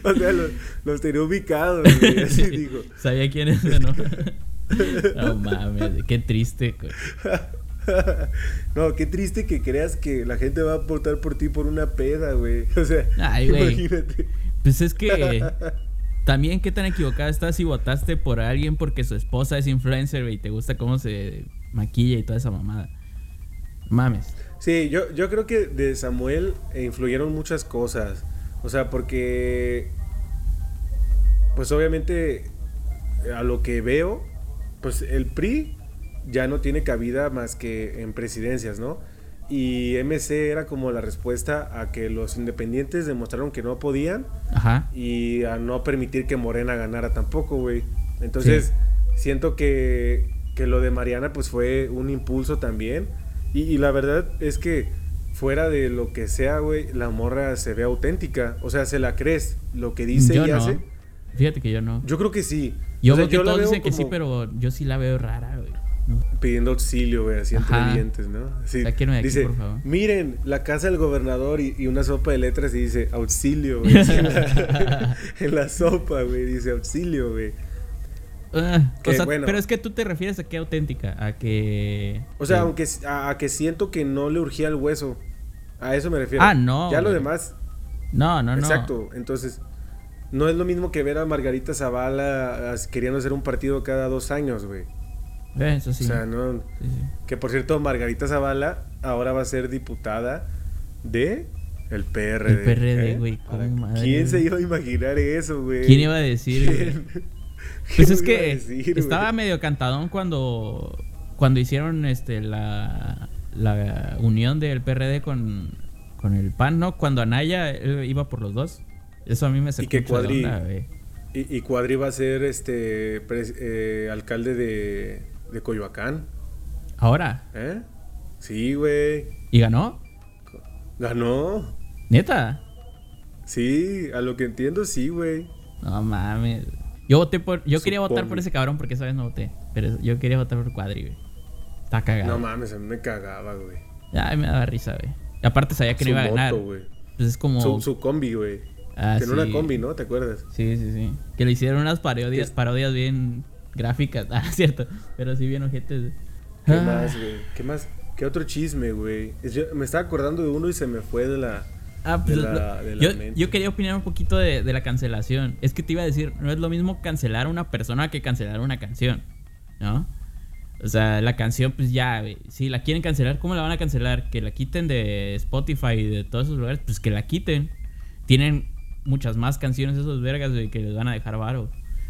o sea, los, los tenía ubicados, güey, así. Sabía quién es, ¿no? No mames, qué triste, güey. no, qué triste que creas que la gente va a votar por ti por una peda, güey. O sea, Ay, güey. imagínate. Pues es que también qué tan equivocada estás si votaste por alguien porque su esposa es influencer y te gusta cómo se maquilla y toda esa mamada. Mames. Sí, yo, yo creo que de Samuel influyeron muchas cosas. O sea, porque. Pues obviamente, a lo que veo, pues el PRI ya no tiene cabida más que en presidencias, ¿no? Y MC era como la respuesta a que los independientes demostraron que no podían Ajá. y a no permitir que Morena ganara tampoco, güey. Entonces, siento que, que lo de Mariana pues fue un impulso también. Y, y la verdad es que fuera de lo que sea, güey, la morra se ve auténtica. O sea, se la crees. Lo que dice yo y no. hace. Fíjate que yo no. Yo creo que sí. Yo O sea, veo que la todos dicen que sí, como pero yo sí la veo rara, güey. Pidiendo auxilio, güey, así entre dientes, ¿no? Así, Sáquenme de aquí, dice, por favor. miren, la casa del gobernador y, y una sopa de letras y dice auxilio, güey. en, la, en la sopa, güey, dice auxilio, güey. O Que, sea, bueno. pero es que tú te refieres a qué auténtica, a que... O sea, que- aunque a, a que siento que no le urgía el hueso. A eso me refiero. Ah, no, Ya lo demás, No, no, no. exacto. Entonces, no es lo mismo que ver a Margarita Zavala queriendo hacer un partido cada dos años, güey. Eh, Eso sí. O sea, no. Sí, sí. Que por cierto, Margarita Zavala ahora va a ser diputada de el PRD. El PRD, ¿eh? güey, con Ahora, madre, ¿Quién se iba a imaginar eso, güey? ¿Quién iba a decir. Pues ¿Quién es que decir, estaba güey? medio cantadón cuando cuando hicieron este la, la unión del PRD con, con el PAN, ¿no? Cuando Anaya él iba por los dos. Eso a mí me sacó que mucho de Cuadri- onda, güey. Y, y Cuadri va a ser este eh, alcalde de, de Coyoacán. Ahora, ¿Eh? Sí, güey. ¿y ganó? Ganó. ¿Neta? Sí, a lo que entiendo, sí, güey. No mames. Yo voté por yo quería votar por ese cabrón porque esa vez no voté, pero yo quería votar por Cuadri, güey. Está cagado. No mames, a mí me cagaba, güey. Ay, me daba risa, güey. Aparte sabía que Su no iba a ganar. Pues es como Su, su combi, güey. Ah, Tenía una sí. combi, ¿no? ¿Te acuerdas? Sí, sí, sí. Que le hicieron unas parodias, parodias bien gráficas. Ah, cierto. Pero sí bien ojetes. ¿Qué Ah. más, güey? ¿Qué más? ¿Qué otro chisme, güey? Me estaba acordando de uno y se me fue de la... Ah, pues de lo- la- de la yo, mente. yo quería opinar un poquito de, de la cancelación. Es que te iba a decir, no es lo mismo cancelar a una persona que cancelar una canción, ¿no? O sea, la canción, pues ya, güey, si la quieren cancelar, ¿cómo la van a cancelar? Que la quiten de Spotify y de todos esos lugares, pues que la quiten. Tienen muchas más canciones esos vergas, güey, que les van a dejar varo.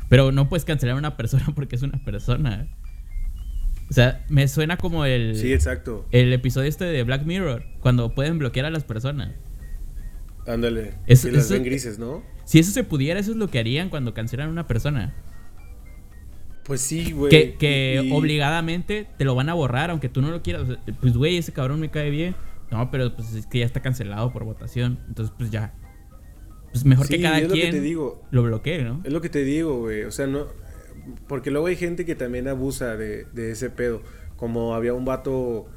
Pero no puedes cancelar a una persona porque es una persona. O sea, me suena como el, Sí, exacto. el episodio este de Black Mirror, cuando pueden bloquear a las personas. Ándale. Eso- que las ven grises, ¿no? Si eso se pudiera, eso es lo que harían cuando cancelan a una persona. Pues sí, güey. que que y- obligadamente te lo van a borrar, aunque tú no lo quieras. O sea, pues, güey, ese cabrón me cae bien. No, pero pues es que ya está cancelado por votación. Entonces, pues ya. Pues mejor que cada es lo que quien te digo. lo bloquee, ¿no? Es lo que te digo, güey. O sea, no. Porque luego hay gente que también abusa de, de ese pedo. Como había un vato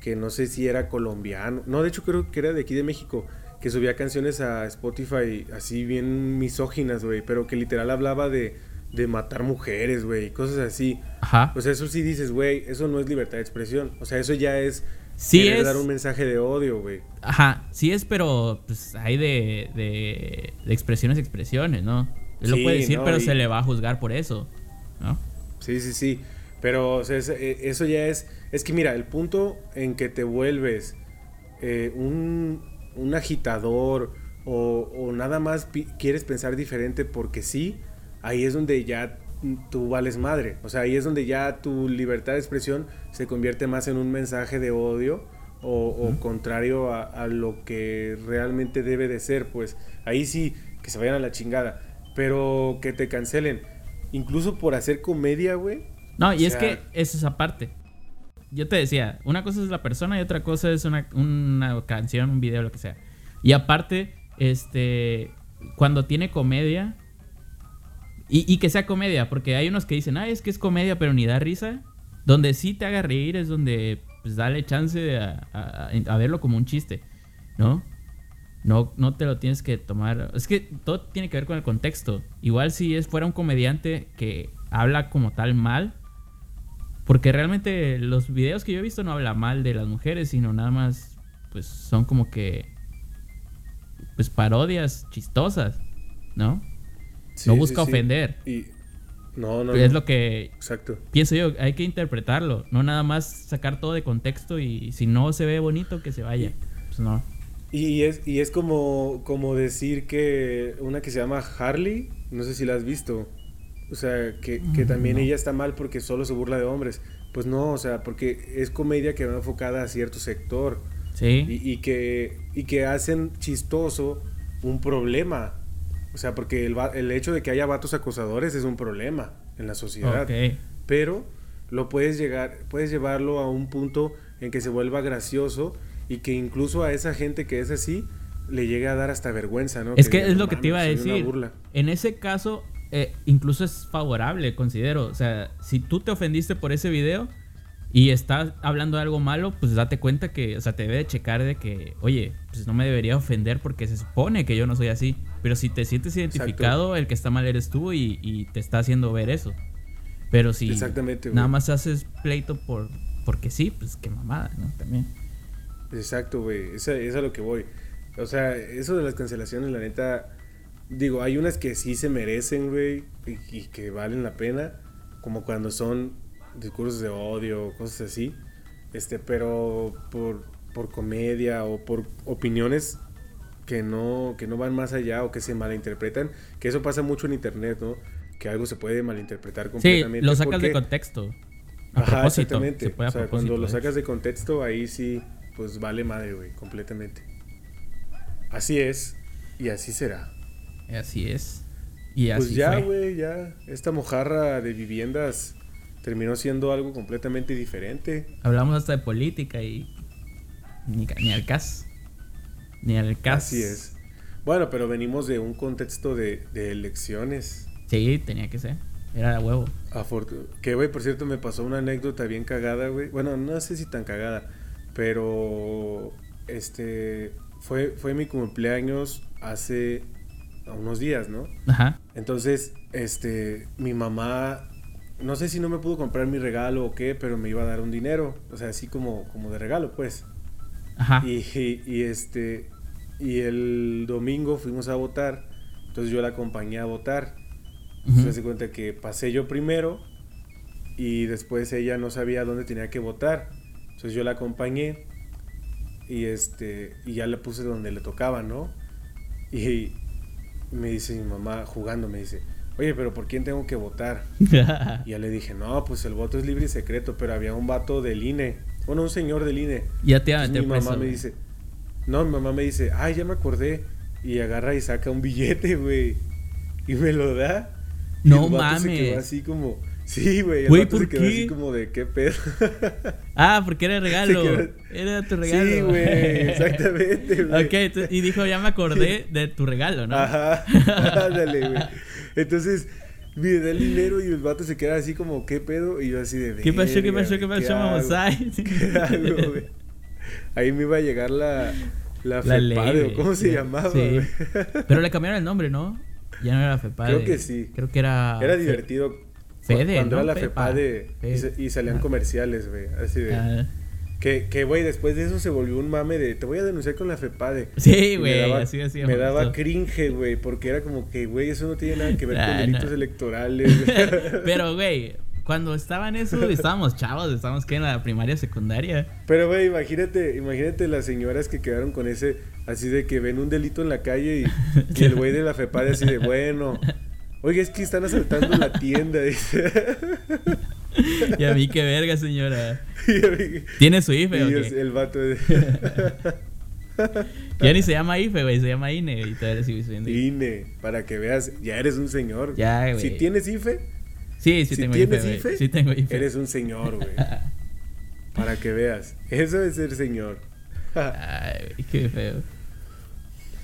que no sé si era colombiano. No, de hecho creo que era de aquí de México. que subía canciones a Spotify así bien misóginas, güey, pero que literal hablaba de, de matar mujeres, güey, cosas así. Ajá. O sea, eso sí dices, güey, eso no es libertad de expresión. O sea, eso ya es Sí es. dar un mensaje de odio, güey. Ajá, sí es, pero pues hay de, de, de expresiones, expresiones, ¿no? Él lo Sí, puede decir, no, pero y- se le va a juzgar por eso, ¿no? Sí, sí, sí. Pero o sea, es- eh, eso ya es... Es que mira, el punto en que te vuelves eh, un, un agitador o, o nada más pi- quieres pensar diferente porque sí, ahí es donde ya tú vales madre. O sea, ahí es donde ya tu libertad de expresión se convierte más en un mensaje de odio o, o contrario a, a lo que realmente debe de ser. Pues ahí sí, que se vayan a la chingada. Pero que te cancelen. Incluso por hacer comedia, güey. No, y es que es esa parte. Yo te decía, una cosa es la persona y otra cosa es una, una canción, un video, lo que sea. Y aparte, este, cuando tiene comedia, y, que sea comedia, porque hay unos que dicen, ay, es que es comedia, pero ni da risa. Donde sí te haga reír es donde, pues, dale chance de a verlo como un chiste, ¿no? No, no te lo tienes que tomar. Es que todo tiene que ver con el contexto. Igual si es fuera un comediante que habla como tal mal. Porque realmente los videos que yo he visto no habla mal de las mujeres, sino nada más, pues son como que, pues parodias chistosas, ¿no? Sí, no busca sí. ofender. Y... No, no, es lo que Exacto. pienso yo, hay que interpretarlo, no nada más sacar todo de contexto y si no se ve bonito que se vaya. Pues no. Y es, y es como, como decir que una que se llama Harley, no sé si la has visto. O sea, que, que Mm, también no. ella está mal porque solo se burla de hombres. Pues no, o sea, porque es comedia que va enfocada a cierto sector. Sí. Y, y que, y que hacen chistoso un problema. O sea, porque el, el hecho de que haya vatos acosadores es un problema en la sociedad. Ok. Pero lo puedes llegar, puedes llevarlo a un punto en que se vuelva gracioso y que incluso a esa gente que es así le llegue a dar hasta vergüenza, ¿no? Es que diga, es "No lo que te iba a soy una decir. burla". En ese caso, eh, incluso es favorable, considero. O sea, si tú te ofendiste por ese video y estás hablando de algo malo, pues date cuenta que, o sea, te debe de checar de que, oye, pues no me debería ofender porque se supone que yo no soy así. Pero si te sientes identificado, el que está mal eres tú y, y te está haciendo ver eso. Pero si Exactamente, nada más haces pleito por porque sí, pues qué mamada, ¿no? También. Exacto, güey. Esa- Es a lo que voy. O sea, eso de las cancelaciones, la neta. Digo, hay unas que sí se merecen, güey. Y, y que valen la pena. Como cuando son discursos de odio, cosas así. Este, pero por, por comedia o por opiniones que no, que no van más allá o que se malinterpretan. Que eso pasa mucho en internet, ¿no? Que algo se puede malinterpretar Sí, completamente. lo sacas de contexto. A Ajá, propósito. exactamente. Se puede a o sea, cuando lo ¿eh? sacas de contexto, ahí sí, pues vale madre, güey, completamente. Así es, y así será. Así es. Y así pues ya, güey, ya. Esta mojarra de viviendas terminó siendo algo completamente diferente. Hablamos hasta de política y. Ni, ni al cas. Ni al cas. Así es. Bueno, pero venimos de un contexto de, de elecciones. Sí, tenía que ser. Era de huevo. Afortu- que, güey, por cierto, me pasó una anécdota bien cagada, güey. Bueno, no sé si tan cagada, pero este fue, fue mi cumpleaños hace unos días, ¿no? Ajá. Entonces, este, mi mamá, no sé si no me pudo comprar mi regalo o qué, pero me iba a dar un dinero, o sea, así como, como de regalo, pues. Ajá. Y, y- y, este, y el domingo fuimos a votar, entonces yo la acompañé a votar. Ujú. Se hace cuenta que pasé yo primero y después ella no sabía dónde tenía que votar. Entonces yo la acompañé y este y ya le puse donde le tocaba, ¿no? Y me dice mi mamá jugando me dice, "Oye, pero ¿por quién tengo que votar?" Y ya le dije, "No, pues el voto es libre y secreto, pero había un vato del INE, bueno, un señor del INE." ya te Entonces meter mi mamá preso, me dice, "No, mi mamá me dice, "Ay, ya me acordé." Y agarra y saca un billete, güey. Y me lo da. Y No el vato se quedó mames. así como, sí, güey, Güey, vato se ¿por quedó qué? así como de qué pedo. Ah, porque era regalo. Quedó- Era tu regalo. Sí, güey, exactamente, güey. ok, y dijo, ya me acordé de tu regalo, ¿no? Ajá, ándale, güey. Entonces, me da el dinero y el vato se queda así como, ¿qué pedo? Y yo así de, ¿Qué pasó? ¿Qué "Verga, pasó? ¿Qué pasó? a ¿Qué hago, güey? Ahí me iba a llegar la, La, La FEPADE, güey. ¿o ¿cómo se llamaba, Sí. Pero le cambiaron el nombre, ¿no? Ya no era FEPADE. Creo que sí. Creo que era. Era divertido. Fede, Cuando ¿no? era la Fepa. FEPADE y, salían Ajá. comerciales, güey. Así de. Ah, Que, que, güey, después de eso se volvió un mame de te voy a denunciar con la FEPADE. Sí, me güey, así así. Me daba cringe, güey, porque era como que, güey, eso no tiene nada que ver Ah, con delitos no. electorales. Pero, güey, cuando estaban eso, estábamos chavos, estábamos que en la primaria, secundaria. Pero, güey, imagínate, imagínate las señoras que quedaron con ese, así de que ven un delito en la calle y, y el güey de la FEPADE así de, bueno, oiga, es que están asaltando la tienda, dice. Y a mí, qué verga, señora. mí- ¿Tiene su IFE y o ellos- qué? el vato de Ya ni se llama IFE, güey, se llama INE. Y todavía. INE, para que veas, ya eres un señor. Ya, güey. Si tienes IFE, Sí, sí si tengo tienes. IFE, Sí tengo IFE. eres un señor, güey. para que veas, eso es ser señor. Ay, qué feo.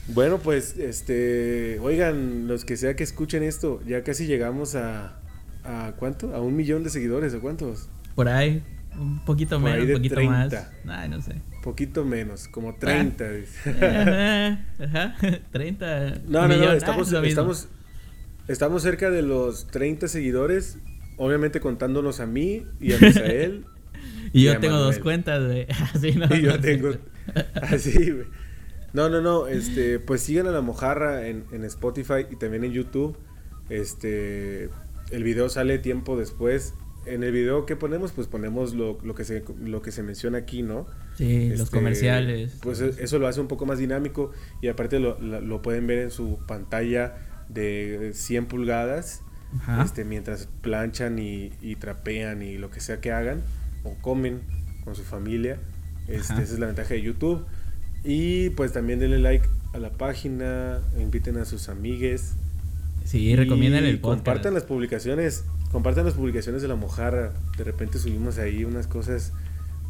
Bueno, pues, este, oigan, los que sea que escuchen esto, ya casi llegamos a, a ¿cuánto? A un millón de seguidores, ¿o cuántos? Por ahí, un poquito Por menos, un poquito 30. más. Ay, no sé. Poquito menos, como 30. Ah. Ajá, ajá, 30. No, no, ah, estamos, es estamos, estamos cerca de los 30 seguidores, obviamente contándonos a mí y a Misael. Y y yo a tengo dos cuentas, güey. Así no. y yo no, tengo sí. así, güey. No, no, no, este, pues sigan a la mojarra en, en Spotify y también en YouTube. Este, el video sale tiempo después. En el video que ponemos, pues ponemos lo, lo que se lo que se menciona aquí, ¿no? Sí, los Este, comerciales. Pues eso lo hace un poco más dinámico y aparte lo, lo pueden ver en su pantalla de 100 pulgadas Ajá. este, mientras planchan y, y trapean y lo que sea que hagan o comen con su familia. Este, esa es la ventaja de YouTube. Y pues también denle like a la página, inviten a sus amigues. Sí, recomiendan el podcast. Compartan las publicaciones, compartan las publicaciones de la mojarra. De repente subimos ahí unas cosas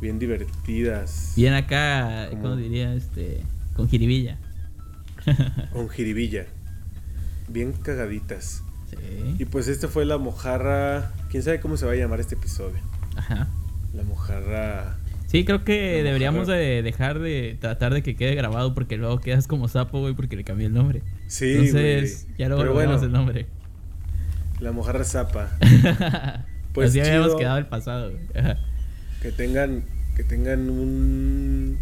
bien divertidas. Bien acá, Como- ¿cómo diría? Este, con jiribilla. Con jiribilla. Bien cagaditas. Y Sí. pues este fue la mojarra. ¿Quién sabe cómo se va a llamar este episodio? Ajá. La mojarra. Sí, creo que deberíamos de dejar de tratar de que quede grabado porque luego quedas como sapo, güey, porque le cambié el nombre. Sí, Entonces, güey. ya luego Pero bueno, el nombre. la mojarra zapa. Pues Así habíamos chido. quedado el pasado, güey. Que tengan, que tengan un,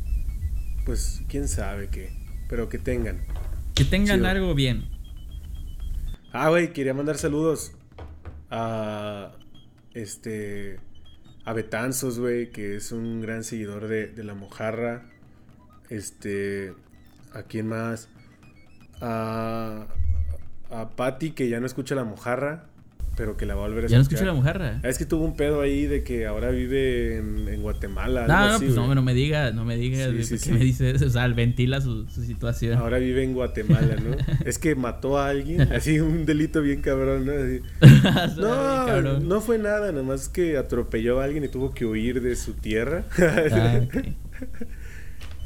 pues, quién sabe qué, pero que tengan. Que tengan Chido. algo bien. Ah, güey, quería mandar saludos a, este, a Betanzos, güey, que es un gran seguidor de, la mojarra. Este, ¿a quién más? A, a Patty, que ya no escucha la mojarra, pero que la va a volver a Ya no escuchar. escucho la mojarra. Ah, Es que tuvo un pedo ahí de que ahora vive en, en Guatemala. algo No, no, así, pues no, me digas, no me digas, Sí, sí. me dices, o sea, ventila su, su situación. Ahora vive en Guatemala, ¿no? es que mató a alguien, así un delito bien cabrón, ¿no? Así, No, cabrón. no fue nada, nomás que atropelló a alguien y tuvo que huir de su tierra. Ah.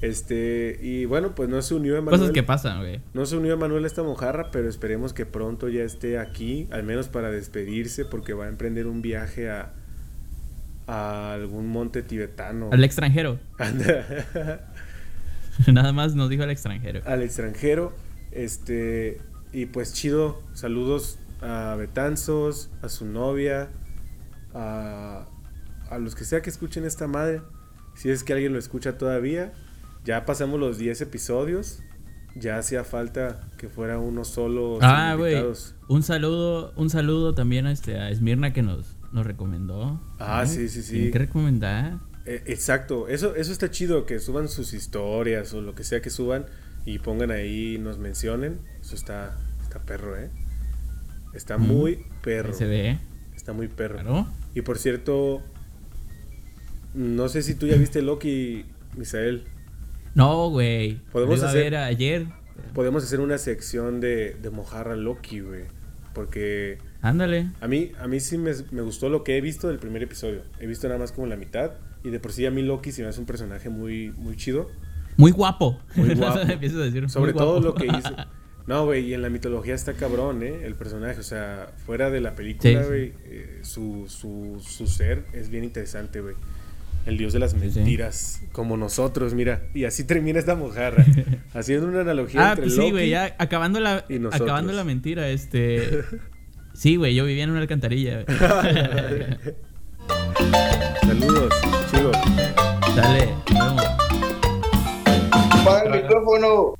Este, y bueno, pues no se unió a Emanuel. Cosas que pasan, güey. No se unió a Manuel a esta mojarra, pero esperemos que pronto ya esté aquí, al menos para despedirse, porque va a emprender un viaje a, a algún monte tibetano. Al extranjero. Nada más nos dijo al extranjero. al extranjero. Este, y pues chido, saludos a Betanzos, a su novia, a, a los que sea que escuchen esta madre. Si es que alguien lo escucha todavía, ya pasamos los 10 episodios. Ya hacía falta que fuera uno solo. Ah, güey. Un saludo, un saludo también a, este, a Esmirna que nos, nos recomendó. Ah, sí, sí, sí. Que recomendar? Eh, exacto, eso, eso está chido, que suban sus historias o lo que sea que suban y pongan ahí, nos mencionen. Eso está, está perro, ¿eh? Está Mm. muy perro. Se ve, Está muy perro. claro. Y por cierto, no sé si tú ya viste Loki, Misael. No, güey. Podemos Lo iba a hacer- ver ayer. Podemos hacer una sección de, de mojarra Loki, güey. Porque Ándale. a mí, a mí sí me, me gustó lo que he visto del primer episodio. He visto nada más como la mitad. Y de por sí a mí Loki se me hace un personaje muy, muy chido. Muy guapo. Muy guapo. Empiezo a decir, Sobre todo lo que hizo. No, güey, y en la mitología está cabrón, ¿eh? El personaje, o sea, fuera de la película, Sí, sí. güey, eh, su, su, su ser es bien interesante, güey. El dios de las sí. mentiras, como nosotros, mira. Y así termina esta mojarra. Haciendo una analogía Ah, entre pues Loki. sí, güey, ya acabando la, y nosotros. acabando la mentira, este... Sí, güey, yo vivía en una alcantarilla. güey. Saludos, chicos. Dale, nos vemos. Apaga el micrófono.